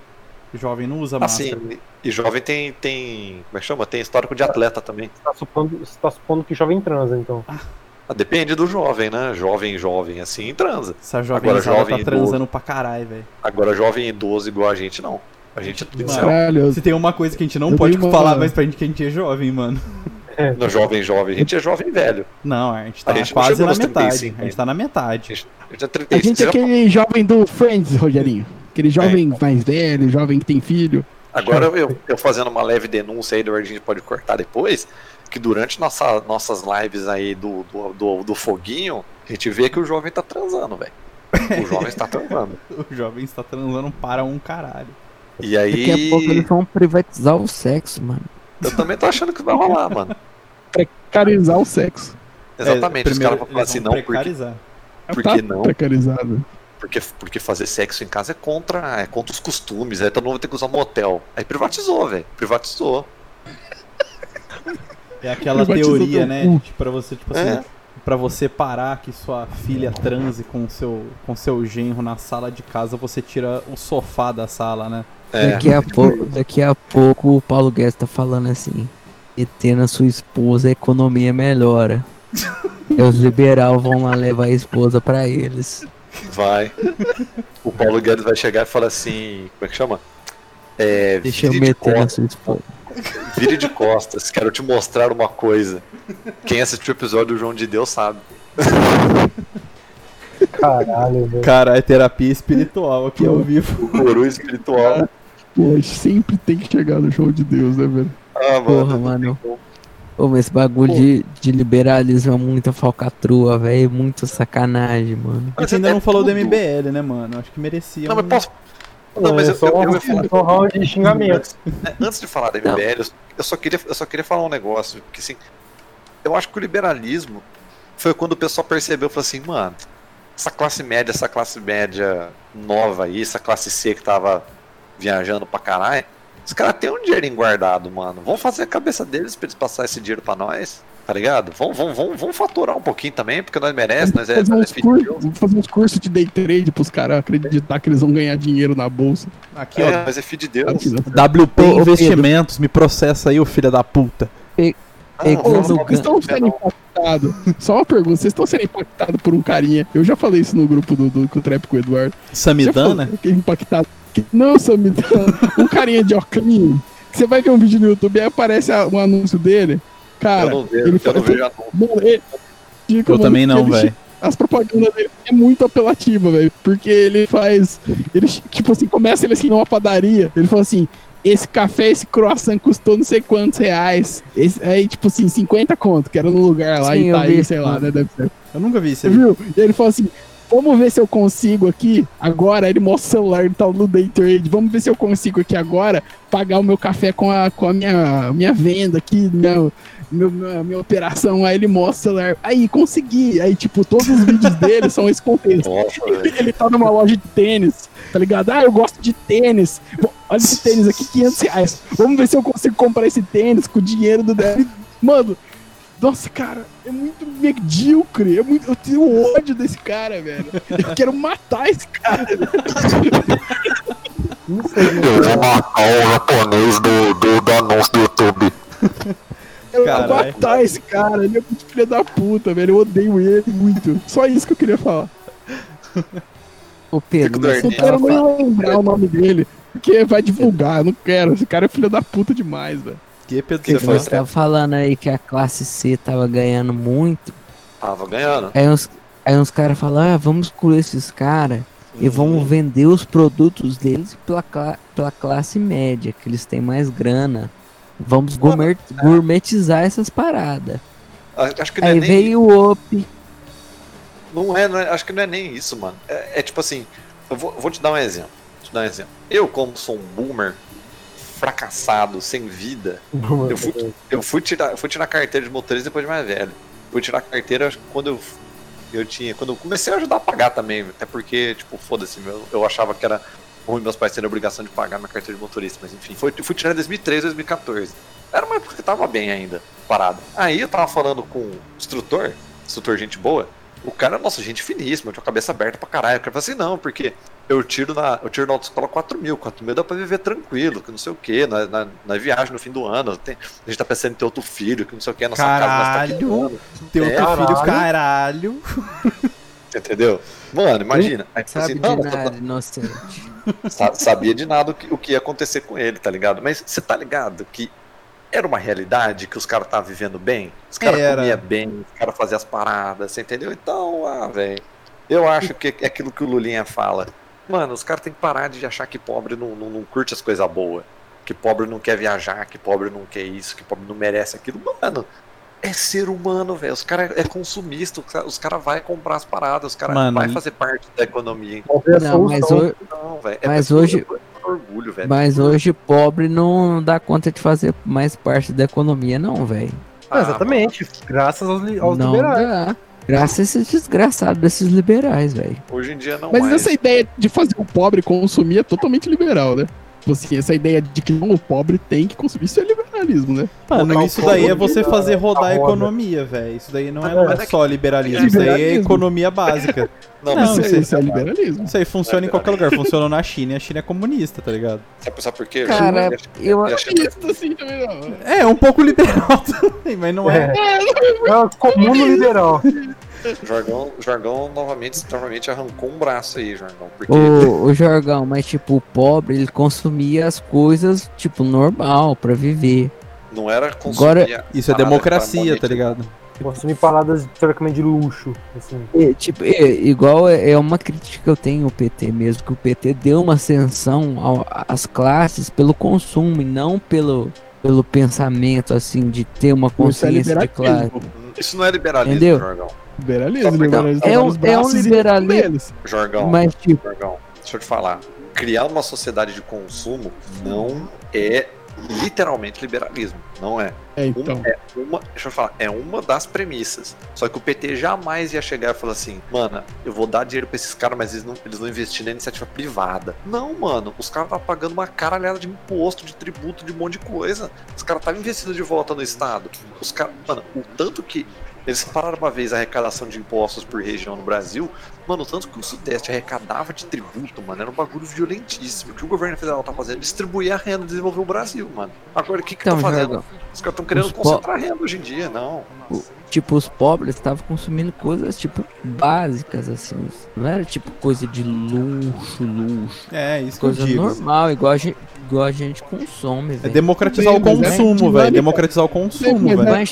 Jovem não usa Assim, máscara. e jovem tem, tem. Como é que chama? Tem histórico de atleta também. Você tá supondo, você tá supondo que jovem transa, então. Ah, Depende do jovem, né? Jovem, jovem, assim, transa. Essa Agora, jovenzada jovem tá idoso. transando pra caralho, velho. Agora, jovem idoso igual a gente, não. A gente é tudo Se tem uma coisa que a gente não Eu pode falar mais pra gente que a gente é jovem, mano. No jovem, jovem. A gente é jovem velho. Não, a gente tá A gente não quase na metade. 35 A gente tá na metade. A gente, a gente é a 36. gente é aquele jovem do Friends, Rogerinho. Aquele jovem então. mais velho, jovem que tem filho. Agora eu, eu fazendo uma leve denúncia aí, do a gente pode cortar depois, que durante nossa, nossas lives aí do, do, do, do foguinho, a gente vê que o jovem tá transando, velho. O jovem está transando. O jovem está transando para um caralho. E daqui a pouco eles aí, vão privatizar o sexo, mano. Eu também tô achando que vai rolar, mano. Precarizar o sexo. Exatamente, É, os caras vão falar assim, não, porque, precarizar. Por tá que não? precarizado. porque, porque fazer sexo em casa é contra, é contra os costumes, aí todo mundo vai ter que usar motel. Aí privatizou, velho. Privatizou. É aquela Privatizou teoria, né? cu. De, pra você, tipo assim, É. pra você parar que sua filha transe com seu, com seu genro na sala de casa, você tira o sofá da sala, né? É. Daqui, a pouco, daqui a pouco o Paulo Guedes tá falando assim: e tendo a sua esposa, a economia melhora. e os liberal vão lá levar a esposa pra eles. Vai. O Paulo Guedes vai chegar e falar assim. Como é que chama? É, Deixa eu meter na costas, sua esposa. vire de costas, quero te mostrar uma coisa. Quem assistiu o episódio do João de Deus sabe. Caralho, velho. Cara, é terapia espiritual aqui ao vivo. O guru espiritual. Pô, sempre tem que chegar no show de Deus, né, velho? Ah, Porra, mano. mano. Ô, mas esse bagulho de, de liberalismo é muita falcatrua, velho. É muito sacanagem, mano. A gente ainda não falou do MBL, né, mano? Acho que merecia. Não, mas um- posso. Não, mas é eu, só, eu, eu, ia falar- só round de xingamentos. antes de falar da MBL, eu- eu só, queria, eu só queria falar um negócio. Que assim, eu acho que o liberalismo foi quando o pessoal percebeu, falou assim, mano, essa classe média, essa classe média nova aí, essa classe C que tava viajando pra caralho, os caras têm um dinheirinho guardado, mano. Vamos fazer a cabeça deles pra eles passar esse dinheiro pra nós, tá ligado? Vamos, vamos, vamos, vamos faturar um pouquinho também, porque nós merecemos, nós é, fazer, é cursos, vamos fazer uns cursos de day trade pros caras acreditar que eles vão ganhar dinheiro na bolsa. Aqui, É, nós é filho de Deus. Aqui, ó. WP Investimentos, me processa aí, ô filho da puta. Não, no Vocês estão sendo impactados. Só uma pergunta, vocês estão sendo impactados por um carinha. Eu já falei isso no grupo do, do, do Trap com o Eduardo. Samidana? que é impactado. Não, Samidana. um carinha de óculos. Você vai ver um vídeo no YouTube e aí aparece um anúncio dele. Cara, eu não vejo, ele eu não fala- vejo mano, ele- Dica, Eu mano, também não, velho. As propagandas dele é muito apelativa, velho. Porque ele faz. Ele, tipo assim, começa ele assim numa padaria. Ele fala assim: esse café, esse croissant custou não sei quantos reais. Esse, aí, tipo assim, 50 conto, que era no lugar lá Sim, em eu Itaí, vi. sei lá, né? Deve ser. Eu nunca vi isso viu? E ele fala assim: vamos ver se eu consigo aqui agora. Ele mostra o celular, ele tá no day trade. Vamos ver se eu consigo aqui agora pagar o meu café com a, com a minha, minha venda aqui, meu, meu, minha, minha operação. Aí ele mostra o celular. Aí, consegui. Aí, tipo, todos os vídeos dele são esse contexto. Nossa, velho. Ele tá numa loja de tênis, tá ligado? Ah, eu gosto de tênis. Olha esse tênis aqui, 500 reais. Vamos ver se eu consigo comprar esse tênis com o dinheiro do dele. Mano, nossa, cara, é muito medíocre. É muito, eu tenho ódio desse cara, velho. Eu quero matar esse cara. Não sei, Eu vou matar o japonês do, do, do anúncio do YouTube. Eu quero Caralho. matar esse cara. Ele é muito filho da puta, velho. Eu odeio ele muito. Só isso que eu queria falar. Ô Pedro, doidinho. quero nem lembrar o nome dele. Porque vai divulgar, eu não quero. Esse cara é filho da puta demais, velho. Que Pedro Que você? Você tava falando aí que a classe C tava ganhando muito. Tava ganhando. Aí uns, aí uns caras falam, ah, vamos com esses caras e vamos vender os produtos deles pela, pela classe média, que eles têm mais grana. Vamos gourmet- gourmetizar essas paradas. É Aí nem veio o OP. Não é, não é- acho que não é nem isso, mano. É, é tipo assim, eu vou, vou te dar um exemplo. Vou te dar um exemplo. Eu, como sou um boomer fracassado, sem vida, eu fui, eu fui tirar, eu fui tirar carteira de motorista depois de mais velho. Fui tirar carteira quando eu, eu tinha, quando eu comecei a ajudar a pagar também, até porque, tipo, foda-se, eu, eu achava que era ruim meus pais terem a obrigação de pagar minha carteira de motorista, mas enfim, foi, fui tirar em 2013, 2014. Era uma época que tava bem ainda, parado. Aí eu tava falando com o instrutor, instrutor gente boa, o cara, nossa, gente finíssima, tinha a cabeça aberta pra caralho. O cara falou assim, não, porque eu tiro na, eu tiro na autoescola 4 mil, 4 mil dá pra viver tranquilo, que não sei o que, na, na, na viagem no fim do ano, tem- a gente tá pensando em ter outro filho, que não sei o que, nossa casa nós tá Caralho. quebrando, Teu É, outro filho, caralho. caralho. entendeu? Mano, imagina. Aí, tipo Sabe assim, de não, tô- nada, inocente. sa- sabia de nada o que, o que ia acontecer com ele, tá ligado? Mas você tá ligado que era uma realidade que os caras estavam vivendo bem? Os caras Era. comiam bem, os caras faziam as paradas, você entendeu? Então, ah, velho. Eu acho que é aquilo que o Lulinha fala. Mano, os caras têm que parar de achar que pobre não, não, não curte as coisas boas. Que pobre não quer viajar, que pobre não quer isso, que pobre não merece aquilo. Mano, é ser humano, velho. Os caras é consumista, os caras cara vai comprar as paradas, os caras e- fazer parte da economia. Não, mas, Não. É Mas hoje- orgulho, velho. mas hoje pobre não dá conta de fazer mais parte da economia, não, velho. Ah, exatamente. Graças aos, aos Não liberais. dá. Graças a esses desgraçados desses liberais, velho. mano, Hoje em dia não Mas mais. essa ideia de fazer o pobre consumir é totalmente liberal, né? Tipo assim, essa ideia de que não, o pobre tem que consumir, isso é liberalismo, né? Mano, isso daí é você fazer rodar a economia, velho. Isso daí não é, não é é que- só liberalismo, isso daí é economia básica. Não, Não, mas isso, isso é, isso é liberalismo. Isso aí funciona em qualquer lugar. Funciona na China e a China é comunista, tá ligado? sabe, sabe por quê? Cara, eu, Eu acho- Isso assim também não. É, um pouco liberal também, mas não é. É, é o comum liberal. O Jorgão, Jorgão novamente, novamente arrancou um braço aí, Jorgão. Porque o, o Jorgão, mas tipo, o pobre, ele consumia as coisas, tipo, normal pra viver. não era consumir Agora- Isso é democracia, tá ligado? Consumir paradas teoricamente de luxo. Assim. É, tipo, é, igual é, é uma crítica que eu tenho ao PT mesmo, que o PT deu uma ascensão ao- às classes pelo consumo e não pelo, pelo pensamento, assim, de ter uma é consciência de classe. Isso não é liberalismo, Entendeu? Jorgão. Liberalismo, liberalismo. É tá um- nos é um braços e liberalismo. Jorgão, Mas, tipo, Jorgão, deixa eu te falar. Criar uma sociedade de consumo não é literalmente liberalismo. Não é. É, Uma, então. é uma, deixa eu falar, é uma das premissas. Só que o PT jamais ia chegar e falar assim, mano, eu vou dar dinheiro pra esses caras, mas eles não, eles não investir na iniciativa privada. Não, mano, os caras estavam pagando uma caralhada de imposto, de tributo, de um monte de coisa. Os caras estavam investindo de volta no Estado. Os caras, mano, o tanto que eles pararam uma vez a arrecadação de impostos por região no Brasil, mano, o tanto que o Sudeste arrecadava de tributo, mano, era um bagulho violentíssimo. O que o governo federal tá fazendo? Distribuir a renda, desenvolver o Brasil, mano. Agora, o que que então, tá fazendo? Os caras estão querendo Os po- concentrar renda hoje em dia, não. tipo, os pobres estavam consumindo coisas, tipo, básicas, assim. Não era, tipo, coisa de luxo, luxo. É, isso que eu Coisa digo. normal, igual a gente, igual a gente consome, É velho. democratizar o Bem, mas é consumo, velho. Democratizar o consumo, velho.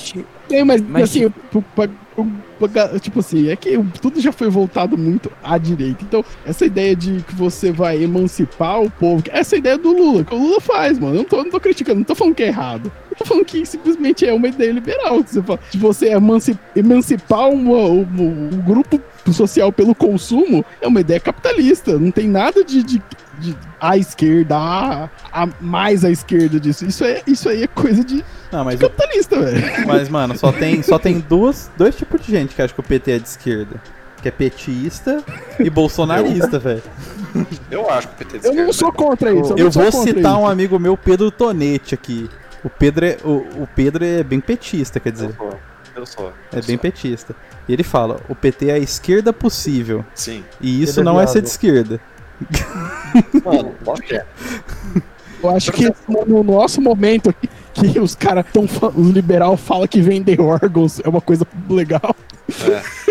Tem, mas, Mas, assim, pra- tipo assim, é que tudo já foi voltado muito à direita. Então, essa ideia de que você vai emancipar o povo, essa ideia do Lula, que o Lula faz, mano. Eu não tô, não tô criticando, não tô falando que é errado. Eu tô falando que simplesmente é uma ideia liberal. Você fala, de você emanci- emancipar uma- um, um grupo social pelo consumo é uma ideia capitalista. Não tem nada de, de, de à esquerda, a, a mais à esquerda disso. Isso, é, isso aí é coisa de Não, mas, capitalista, velho. mas mano, só tem, só tem duas, dois tipos de gente que acha que o PT é de esquerda. Que é petista e bolsonarista, velho. Eu acho que o PT é de Eu não esquerda, sou né? contra isso. Eu não sou vou citar isso. um amigo meu, Pedro Tonete, aqui. O Pedro é, o, o Pedro é bem petista, quer Eu dizer. sou. Eu sou. É eu bem sou. petista. E ele fala: o PT é a esquerda possível. Sim. E isso é não é ser de esquerda. Mano, que é. Eu acho que no, no nosso momento aqui, que os caras tão. Os liberal falam que vender órgãos é uma coisa legal.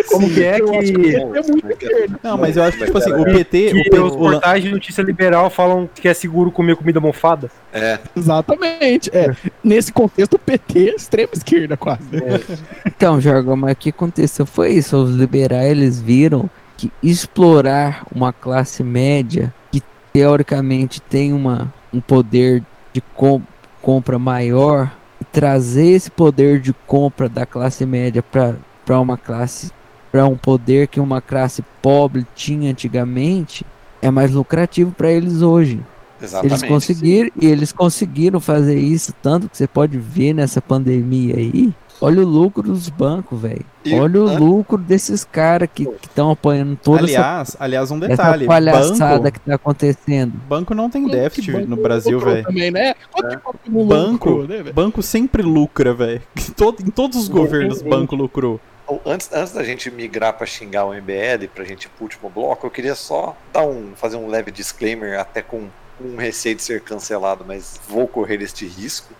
Como que é que, É muito esquerda. Não, mas eu acho que, tipo assim, o É. PT. O que PT os o lan- portais de notícia liberal falam que é seguro comer comida mofada? É, Exatamente. É. Nesse contexto, o PT é extrema esquerda, quase. Então, Jorgão, mas o que aconteceu foi isso. Os liberais eles viram que explorar uma classe média que teoricamente tem uma, um poder de com- compra maior e trazer esse poder de compra da classe média para uma classe para um poder que uma classe pobre tinha antigamente é mais lucrativo para eles hoje. exatamente. Eles conseguiram, e eles conseguiram fazer isso, tanto que você pode ver nessa pandemia aí. Olha o lucro dos bancos, velho. Olha o an- lucro desses caras que estão apoiando toda essa, Aliás, aliás, um essa detalhe. palhaçada Banco, que tá acontecendo. banco não tem déficit no Brasil, velho. Também, né? Que banco né, banco sempre lucra, velho. Em todos os governos, banco lucrou. Antes, antes da gente migrar para xingar o MBL, pra gente ir pro último bloco, eu queria só dar um, fazer um leve disclaimer, até com um receio de ser cancelado, mas vou correr este risco.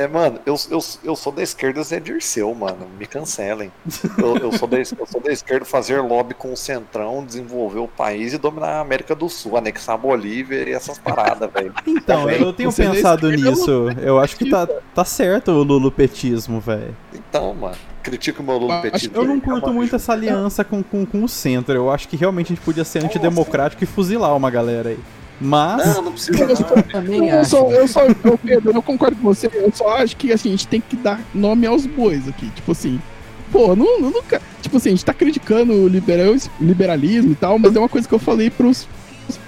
É, mano, eu, eu, eu sou da esquerda Zé Dirceu, mano. Me cancelem. Eu, eu, sou da, eu sou da esquerda fazer lobby com o Centrão, desenvolver o país e dominar a América do Sul, anexar a Bolívia e essas paradas, velho. Então, Também. eu tenho Você não pensado nisso. Eu acho que tá, tá certo o lulupetismo, velho. Então, mano, critico o meu Acho- lulopetismo. Eu não curto muito essa aliança com, com, com o centro. Eu acho que realmente a gente podia ser antidemocrático e fuzilar uma galera aí. Mas. Não, não precisa não. Também Eu só, eu só, eu, Pedro, eu concordo com você. Eu só acho que assim, a gente tem que dar nome aos bois aqui. Tipo assim, pô, não, não- nunca. Tipo assim, a gente tá criticando o liberal, liberalismo e tal, mas é uma coisa que eu falei pros,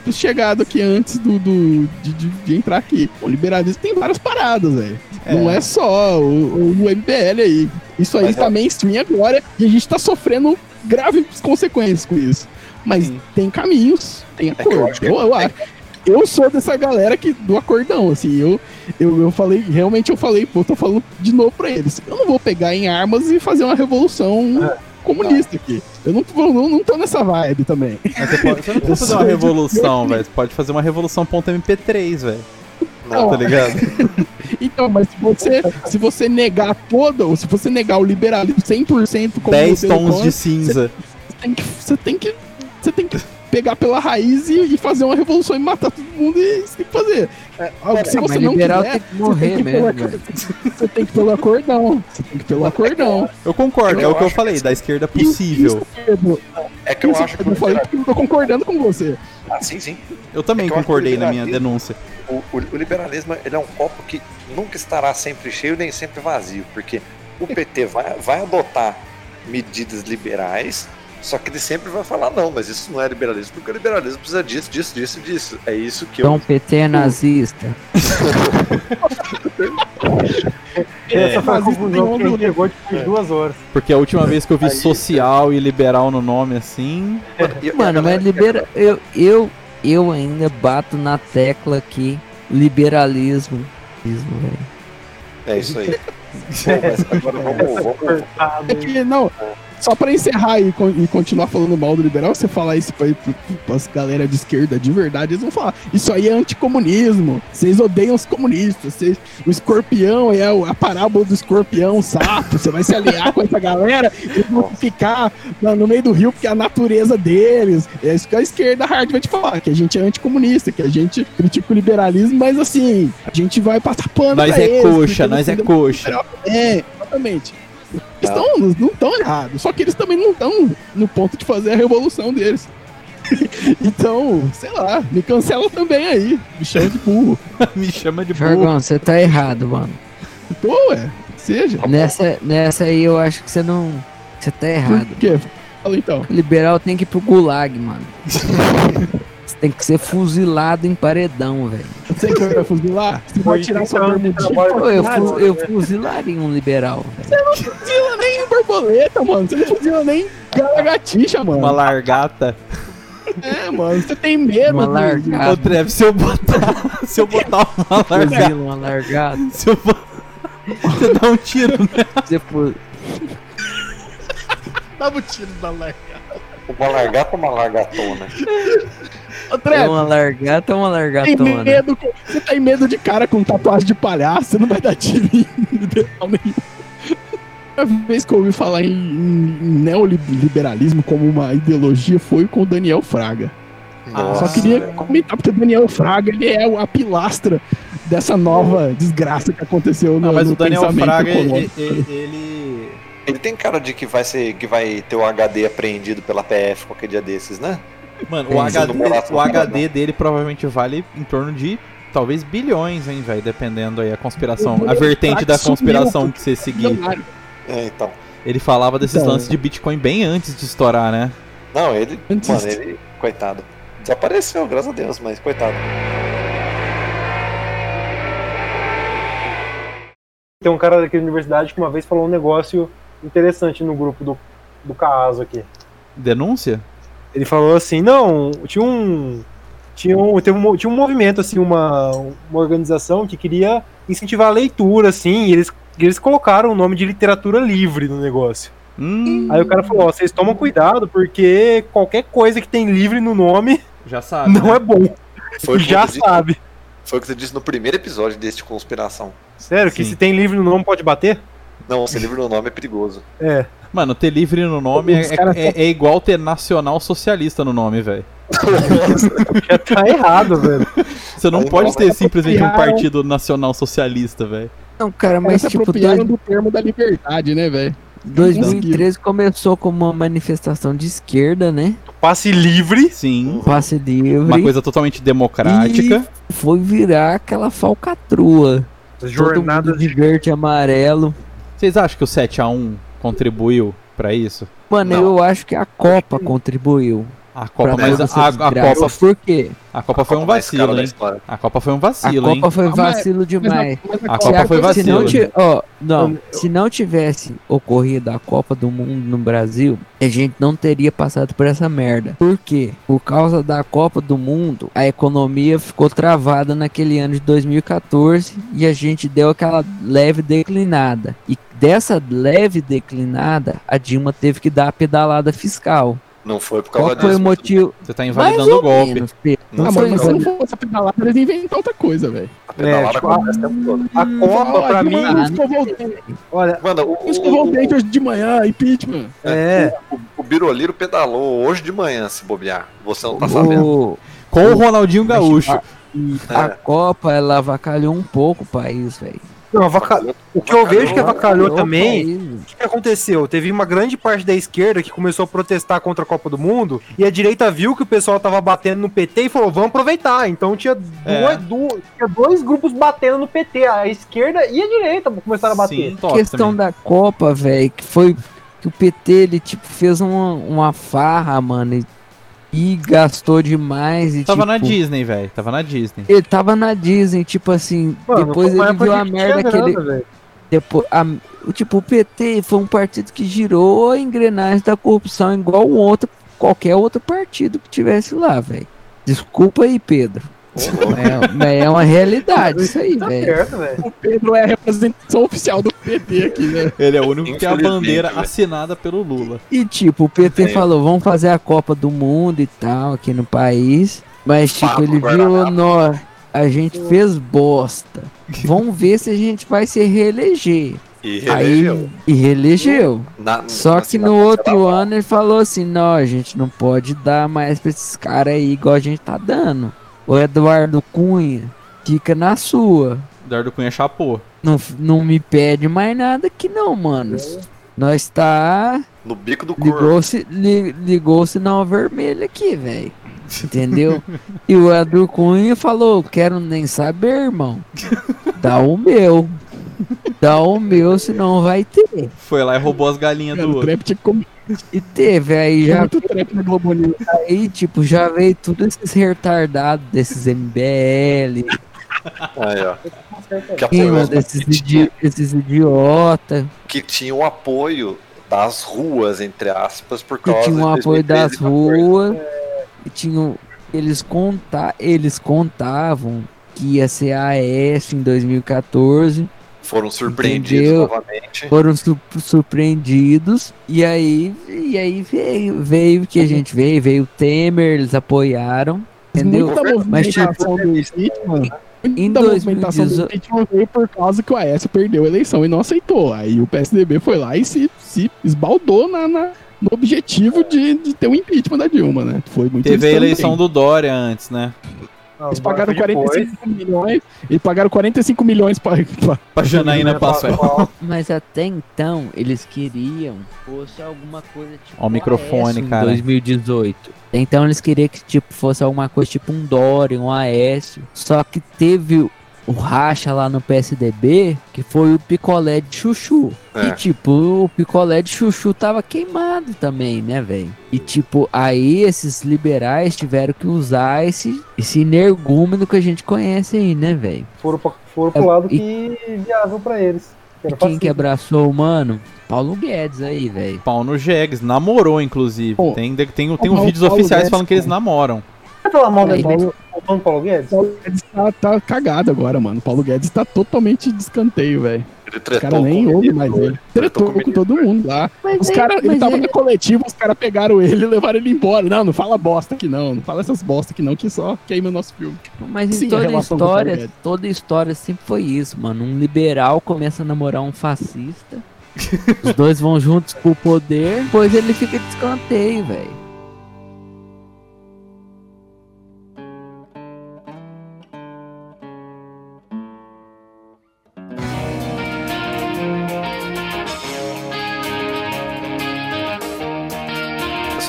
pros chegados aqui antes do, do de, de- de entrar aqui. O liberalismo tem várias paradas, velho. Não é só o, o MBL aí. Isso aí Mas tá é- mainstream agora e a gente tá sofrendo graves consequências com isso. Mas Sim. tem caminhos, tem eu acordo. acho que- eu, eu acho. Eu sou dessa galera que, do acordão, assim, eu, eu, eu falei, realmente eu falei, pô, tô falando de novo pra eles. Eu não vou pegar em armas e fazer uma revolução comunista aqui. Eu não, não, não tô nessa vibe também. Você, pode, você não precisa fazer uma revolução, velho. Você pode fazer uma revolução .mp3, velho. Não, Tá ligado? Então, mas se você, se você negar toda, ou se você negar o liberalismo 100% como 10 modelo tons de cinza. você tem que, você tem que, você tem que pegar pela raiz e, e fazer uma revolução e matar todo mundo e isso tem que fazer. Algo que se você não liberal quiser, tem que morrer você tem que mesmo, pelo-. Você tem que pelo acordão. Você tem que pelo acordão. Eu concordo, é Eu o que eu falei, que- da esquerda possível. Isso, é que eu isso, acho que eu falei liberal- que eu tô concordando com você. Ah, sim, sim. Eu também É eu concordei na minha denúncia. O, o- o liberalismo ele é um copo que nunca estará sempre cheio nem sempre vazio, porque o PT vai, vai adotar medidas liberais, só que ele sempre vai falar não, mas isso não é liberalismo, porque o liberalismo precisa disso, disso, disso, disso. É isso que Então eu. o PT é nazista. Essa foi isso conclusão tem que um- chegou tipo, em duas horas. Porque a última vez que eu vi social e liberal no nome assim. Mano, mas libera. Eu, eu, eu ainda bato na tecla aqui. Liberalismo. É isso aí. Pô, mas agora vamos, vamos, É que, não, só pra encerrar e, e continuar falando mal do liberal, você falar isso pra, pra, pras galera de esquerda de verdade, eles vão falar, isso aí é anticomunismo, vocês odeiam os comunistas, vocês, o escorpião é a parábola do escorpião, sapo, você vai se aliar com essa galera, eles vão ficar no meio do rio porque é a natureza deles. É isso que a esquerda hard vai te falar, que a gente é anticomunista, que a gente critica o liberalismo, mas assim, a gente vai passar pano Nós pra é eles, coxa, nós é eles- coxa. é, exatamente. Eles tão, não estão errados, só que eles também não estão no ponto de fazer a revolução deles. então, sei lá, me cancela também aí, me chama de burro. Me chama de burro. Jorgão, você tá errado, mano. Pô, ué, seja. Nessa, nessa aí eu acho que você não. Você tá errado. Por quê? Fala então. Liberal tem que ir pro gulag, mano. Você tem que ser fuzilado em paredão, velho. Você que vai fuzilar? Você vai tirar sua bermudinha? Eu, Cara, fu- eu fuzilaria um liberal, velho. Você não fuzila nem borboleta, mano. Você não fuzila nem garagatixa, mano. Uma largata. É, mano. Você tem medo Uma largada. Ô, Trev, se eu botar. Se eu botar uma largata. Fuzila uma largada. Se eu botar. Você dá um tiro, né? Você fu- Dava o tiro da largata. Uma largata ou uma largatona? Ô, É uma largata ou uma tem largatona? medo, com- você tem medo de cara com tatuagem de palhaço, você não vai dar tiro nenhum. A vez que eu ouvi falar em, em- neoliberalismo como uma ideologia foi com o Daniel Fraga. Nossa, Só queria comentar, porque o Daniel Fraga ele é a pilastra dessa nova desgraça que aconteceu no, Não, mas no o Daniel pensamento Fraga, ele, ele- ele- Ele tem cara de que vai, ser, que vai ter o HD apreendido pela PF qualquer dia desses, né? Mano, o HD, o HD né? dele provavelmente vale em torno de talvez bilhões, hein, velho, dependendo aí a conspiração, a vertente da conspiração que você seguir. É, então. Ele falava desses Então, lances de Bitcoin bem antes de estourar, né? Não, ele. Antes- Mano, ele. Coitado. Desapareceu, graças a Deus, mas coitado. Tem um cara daqui da universidade que uma vez falou um negócio interessante no grupo do, do caso aqui. Denúncia? Ele falou assim, não, tinha um. Tinha um, teve um, tinha um movimento, assim, uma, uma organização que queria incentivar a leitura, assim, e eles, eles colocaram o nome de literatura livre no negócio. Hum, Aí o cara falou, ó, vocês tomam cuidado, porque qualquer coisa que tem livre no nome já sabe. não né? é bom. Foi que Já disse- sabe. Foi o que você disse no primeiro episódio deste Conspiração. Sério, que Sim. se tem livre no nome pode bater? Não, ser livre no nome é perigoso. É. Mano, ter livre no nome é, caras é- é igual ter nacional socialista no nome, velho. Já tá errado, velho. Você não Aí pode não, ter simplesmente um apropriaram- partido nacional socialista, velho. Não, cara, Mas se tipo, apropriaram dois- do termo da liberdade, né, velho? 2013 começou como uma manifestação de esquerda, né? Passe livre. Sim. Passe livre. Uma coisa totalmente democrática. Foi virar aquela falcatrua. Jornada de verde e amarelo. Vocês acham que o 7x1 contribuiu pra isso? Mano, Não. eu acho que a Copa contribuiu. A Copa, mas a, a desgraça. Copa, Por quê? a Copa foi um cara vacilo, hein? A Copa foi um A vacilo, hein? Copa foi vacilo demais. A Você Copa foi que Se não, vacilo. ti- ó, não, se não tivesse ocorrido a Copa do Mundo no Brasil, a gente não teria passado por essa merda. Por quê? Por causa da Copa do Mundo, a economia ficou travada naquele ano de 2014 e a gente deu aquela leve declinada. E dessa leve declinada, a Dilma teve que dar a pedalada fiscal. Não foi por Qual causa foi disso. o motivo? Você tá invalidando o golpe. menos. Não Não foi mas foi se não. não fosse a pedalada, eles inventam outra coisa, velho. A pedalada É, tipo, acontece o tempo todo. A Copa, Ó, pra de mim, manhã escovou o dente, olha, Mano, o, escovou o o, dente hoje de manhã, impeachment. é. o, o Biroliro pedalou hoje de manhã, se bobear. Você não tá sabendo. Com o Ronaldinho Gaúcho. a É. Copa, ela avacalhou um pouco o país, velho. Não, o que eu vejo que avacalhou também. O que, aconteceu? Teve uma grande parte da esquerda que começou a protestar contra a Copa do Mundo e a direita viu que o pessoal tava batendo no PT e falou: vamos aproveitar. Então tinha, É. duas- du- tinha dois grupos batendo no PT, a esquerda e a direita começaram a bater. Sim, questão também. da Copa, velho, que foi que o PT ele tipo fez uma, uma farra, mano, e, e gastou demais e Tava tipo, na Disney, velho. Tava na Disney. Ele tava na Disney, tipo assim, Mano, depois ele viu a merda que ele depois a, o tipo o PT foi um partido que girou a engrenagem da corrupção igual um outro qualquer outro partido que tivesse lá, velho. Desculpa aí, Pedro. É, mas é uma realidade isso aí, Tá velho. O Pedro é a representação oficial do PT aqui, né? Ele é o único que tem a Infelizmente, bandeira velho. assinada pelo Lula. E tipo, o PT É. falou, vamos fazer a Copa do Mundo e tal aqui no país. Mas tipo, Papo, ele viu, nó, a gente fez bosta. Vamos ver se a gente vai se reeleger. E reelegeu. Aí, e reelegeu. Na- Só na que no outro ano ele falou assim, não, a gente não pode dar mais pra esses caras aí igual a gente tá dando. O Eduardo Cunha fica na sua. Dardo Cunha chapou. Não, não me pede mais nada aqui não, mano. Nós tá No bico do corpo. Ligou, -se, li, ligou o sinal vermelho aqui, velho. Entendeu? e o Edu Cunha falou: Quero nem saber, irmão. Dá o meu. Dá o meu, senão vai ter. Foi lá e roubou as galinhas do o outro. trap tinha que comer E teve, aí já muito trap na Globo News. aí, tipo, já veio tudo esses retardados desses MBL, Aí, ó. Que apoiou desses, que tinha- idi esses idiota, que tinha o apoio das ruas, entre aspas, por que causa tinham o de apoio 2013 das 14. ruas, e tinham, eles, conta, eles contavam que ia ser a AES em 2014, Foram surpreendidos Entendeu? novamente. foram su- surpreendidos, e aí, e aí veio, veio que a gente veio, veio o Temer, eles apoiaram, entendeu? Muita Mas, tipo, movimentação do impeachment Em da movimentação do 2018 impeachment veio por causa que o Aécio perdeu a eleição e não aceitou. Aí o PSDB foi lá e se, se esbaldou na, na- no objetivo de, de ter o impeachment da Dilma, né? Foi muito Teve a eleição também. do Dória antes, né? Não, Eles pagaram foi depois. 45 milhões. Eles pagaram 45 milhões pra. pra- Pra Janaína Pascoal. Mas até então, eles queriam que fosse alguma coisa tipo. Ó o microfone, Aécio cara. Em 2018. Então eles queriam que tipo, fosse alguma coisa tipo um Dória, um Aécio. Só que teve o racha lá no PSDB, que foi o picolé de chuchu. É. E tipo, o picolé de chuchu tava queimado também, né, velho? E tipo, aí esses liberais tiveram que usar esse, esse energúmeno que a gente conhece aí, né, velho? Foram, pra, foram pro lado E- que viável pra eles. Que E quem fascista. que abraçou o mano? Paulo Guedes aí, velho. Pau no Jegues, namorou, inclusive. Pô, tem tem, tem, o tem Paulo vídeos oficiais Guedes, falando que eles namoram. Vai falar mal Aí, do Paulo, Guedes? Paulo Guedes tá, tá cagado agora, mano. Paulo Guedes tá totalmente de escanteio, velho. Ele Os caras nem com o ouvem ministro, mais ele. tretou Tretou com com todo mundo lá. Mas Os caras, ele tava é- na coletiva, os caras pegaram ele e levaram ele embora. Não, não fala bosta aqui não. Não fala essas bosta aqui não, que só queima o nosso filme. Mas em Sim, a toda Paulo história, toda história sempre foi isso, mano. Um liberal começa a namorar um fascista. os dois vão juntos pro poder, depois ele fica de escanteio, velho.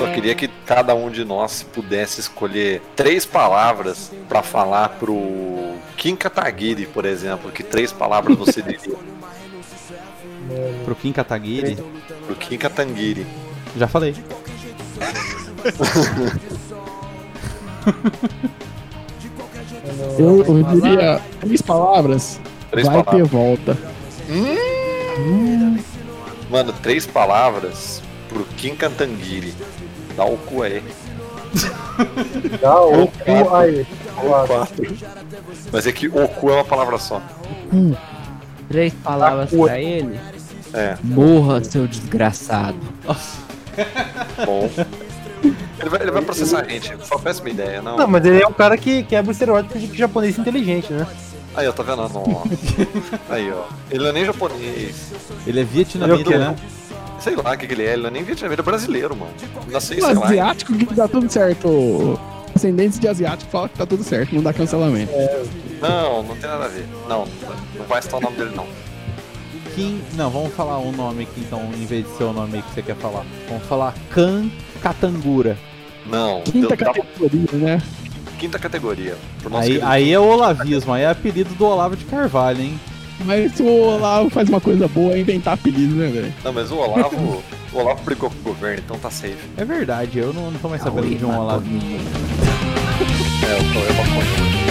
Só queria que cada um de nós pudesse escolher três palavras pra falar pro Kim Kataguiri, por exemplo. Que três palavras você diria Pro Kim Kataguiri. pro Kim Kataguiri? Já falei. Eu, eu diria três palavras. Três vai ter palavras. volta. Mano, três palavras pro Kim Kataguiri. Dá o cu aí. Dá o Ou cu aí. Quatro. Quatro. Mas é que o cu é uma palavra só. Três palavras Tá, pra ele. É, Morra, seu desgraçado. bom. Ele vai, ele vai processar a gente. Foi uma péssima ideia, não. Não, mas ele é um cara que quebra o estereótipo de que japonês é inteligente, né? Aí, ó, tá vendo? Não. Aí, ó. Ele não é nem japonês. Ele é vietnamita, é né? Sei lá o que, que ele é. Ele não é nem vietnamita, ele é brasileiro, mano. Nasceu, O sei lá. asiático que dá tudo certo. Ascendentes de asiático fala que tá tudo certo, não dá cancelamento. Não, não tem nada a ver. Não, não vai estar o nome dele, não. Kim. Não, vamos falar um nome aqui então, em vez de ser o nome que você quer falar. Vamos falar Kan Katangura. Não, Quinta deu- dá- categoria, né? quinta categoria. Aí, aí é o Olavismo, aí é apelido do Olavo de Carvalho, hein? Mas o Olavo faz uma coisa boa é inventar apelido, né, velho? Não, mas o Olavo. o Olavo brigou com o governo, então tá safe. É verdade, eu não, não tô mais sabendo Cauê de um Olavo. ninguém. É, o Cauê é maconha.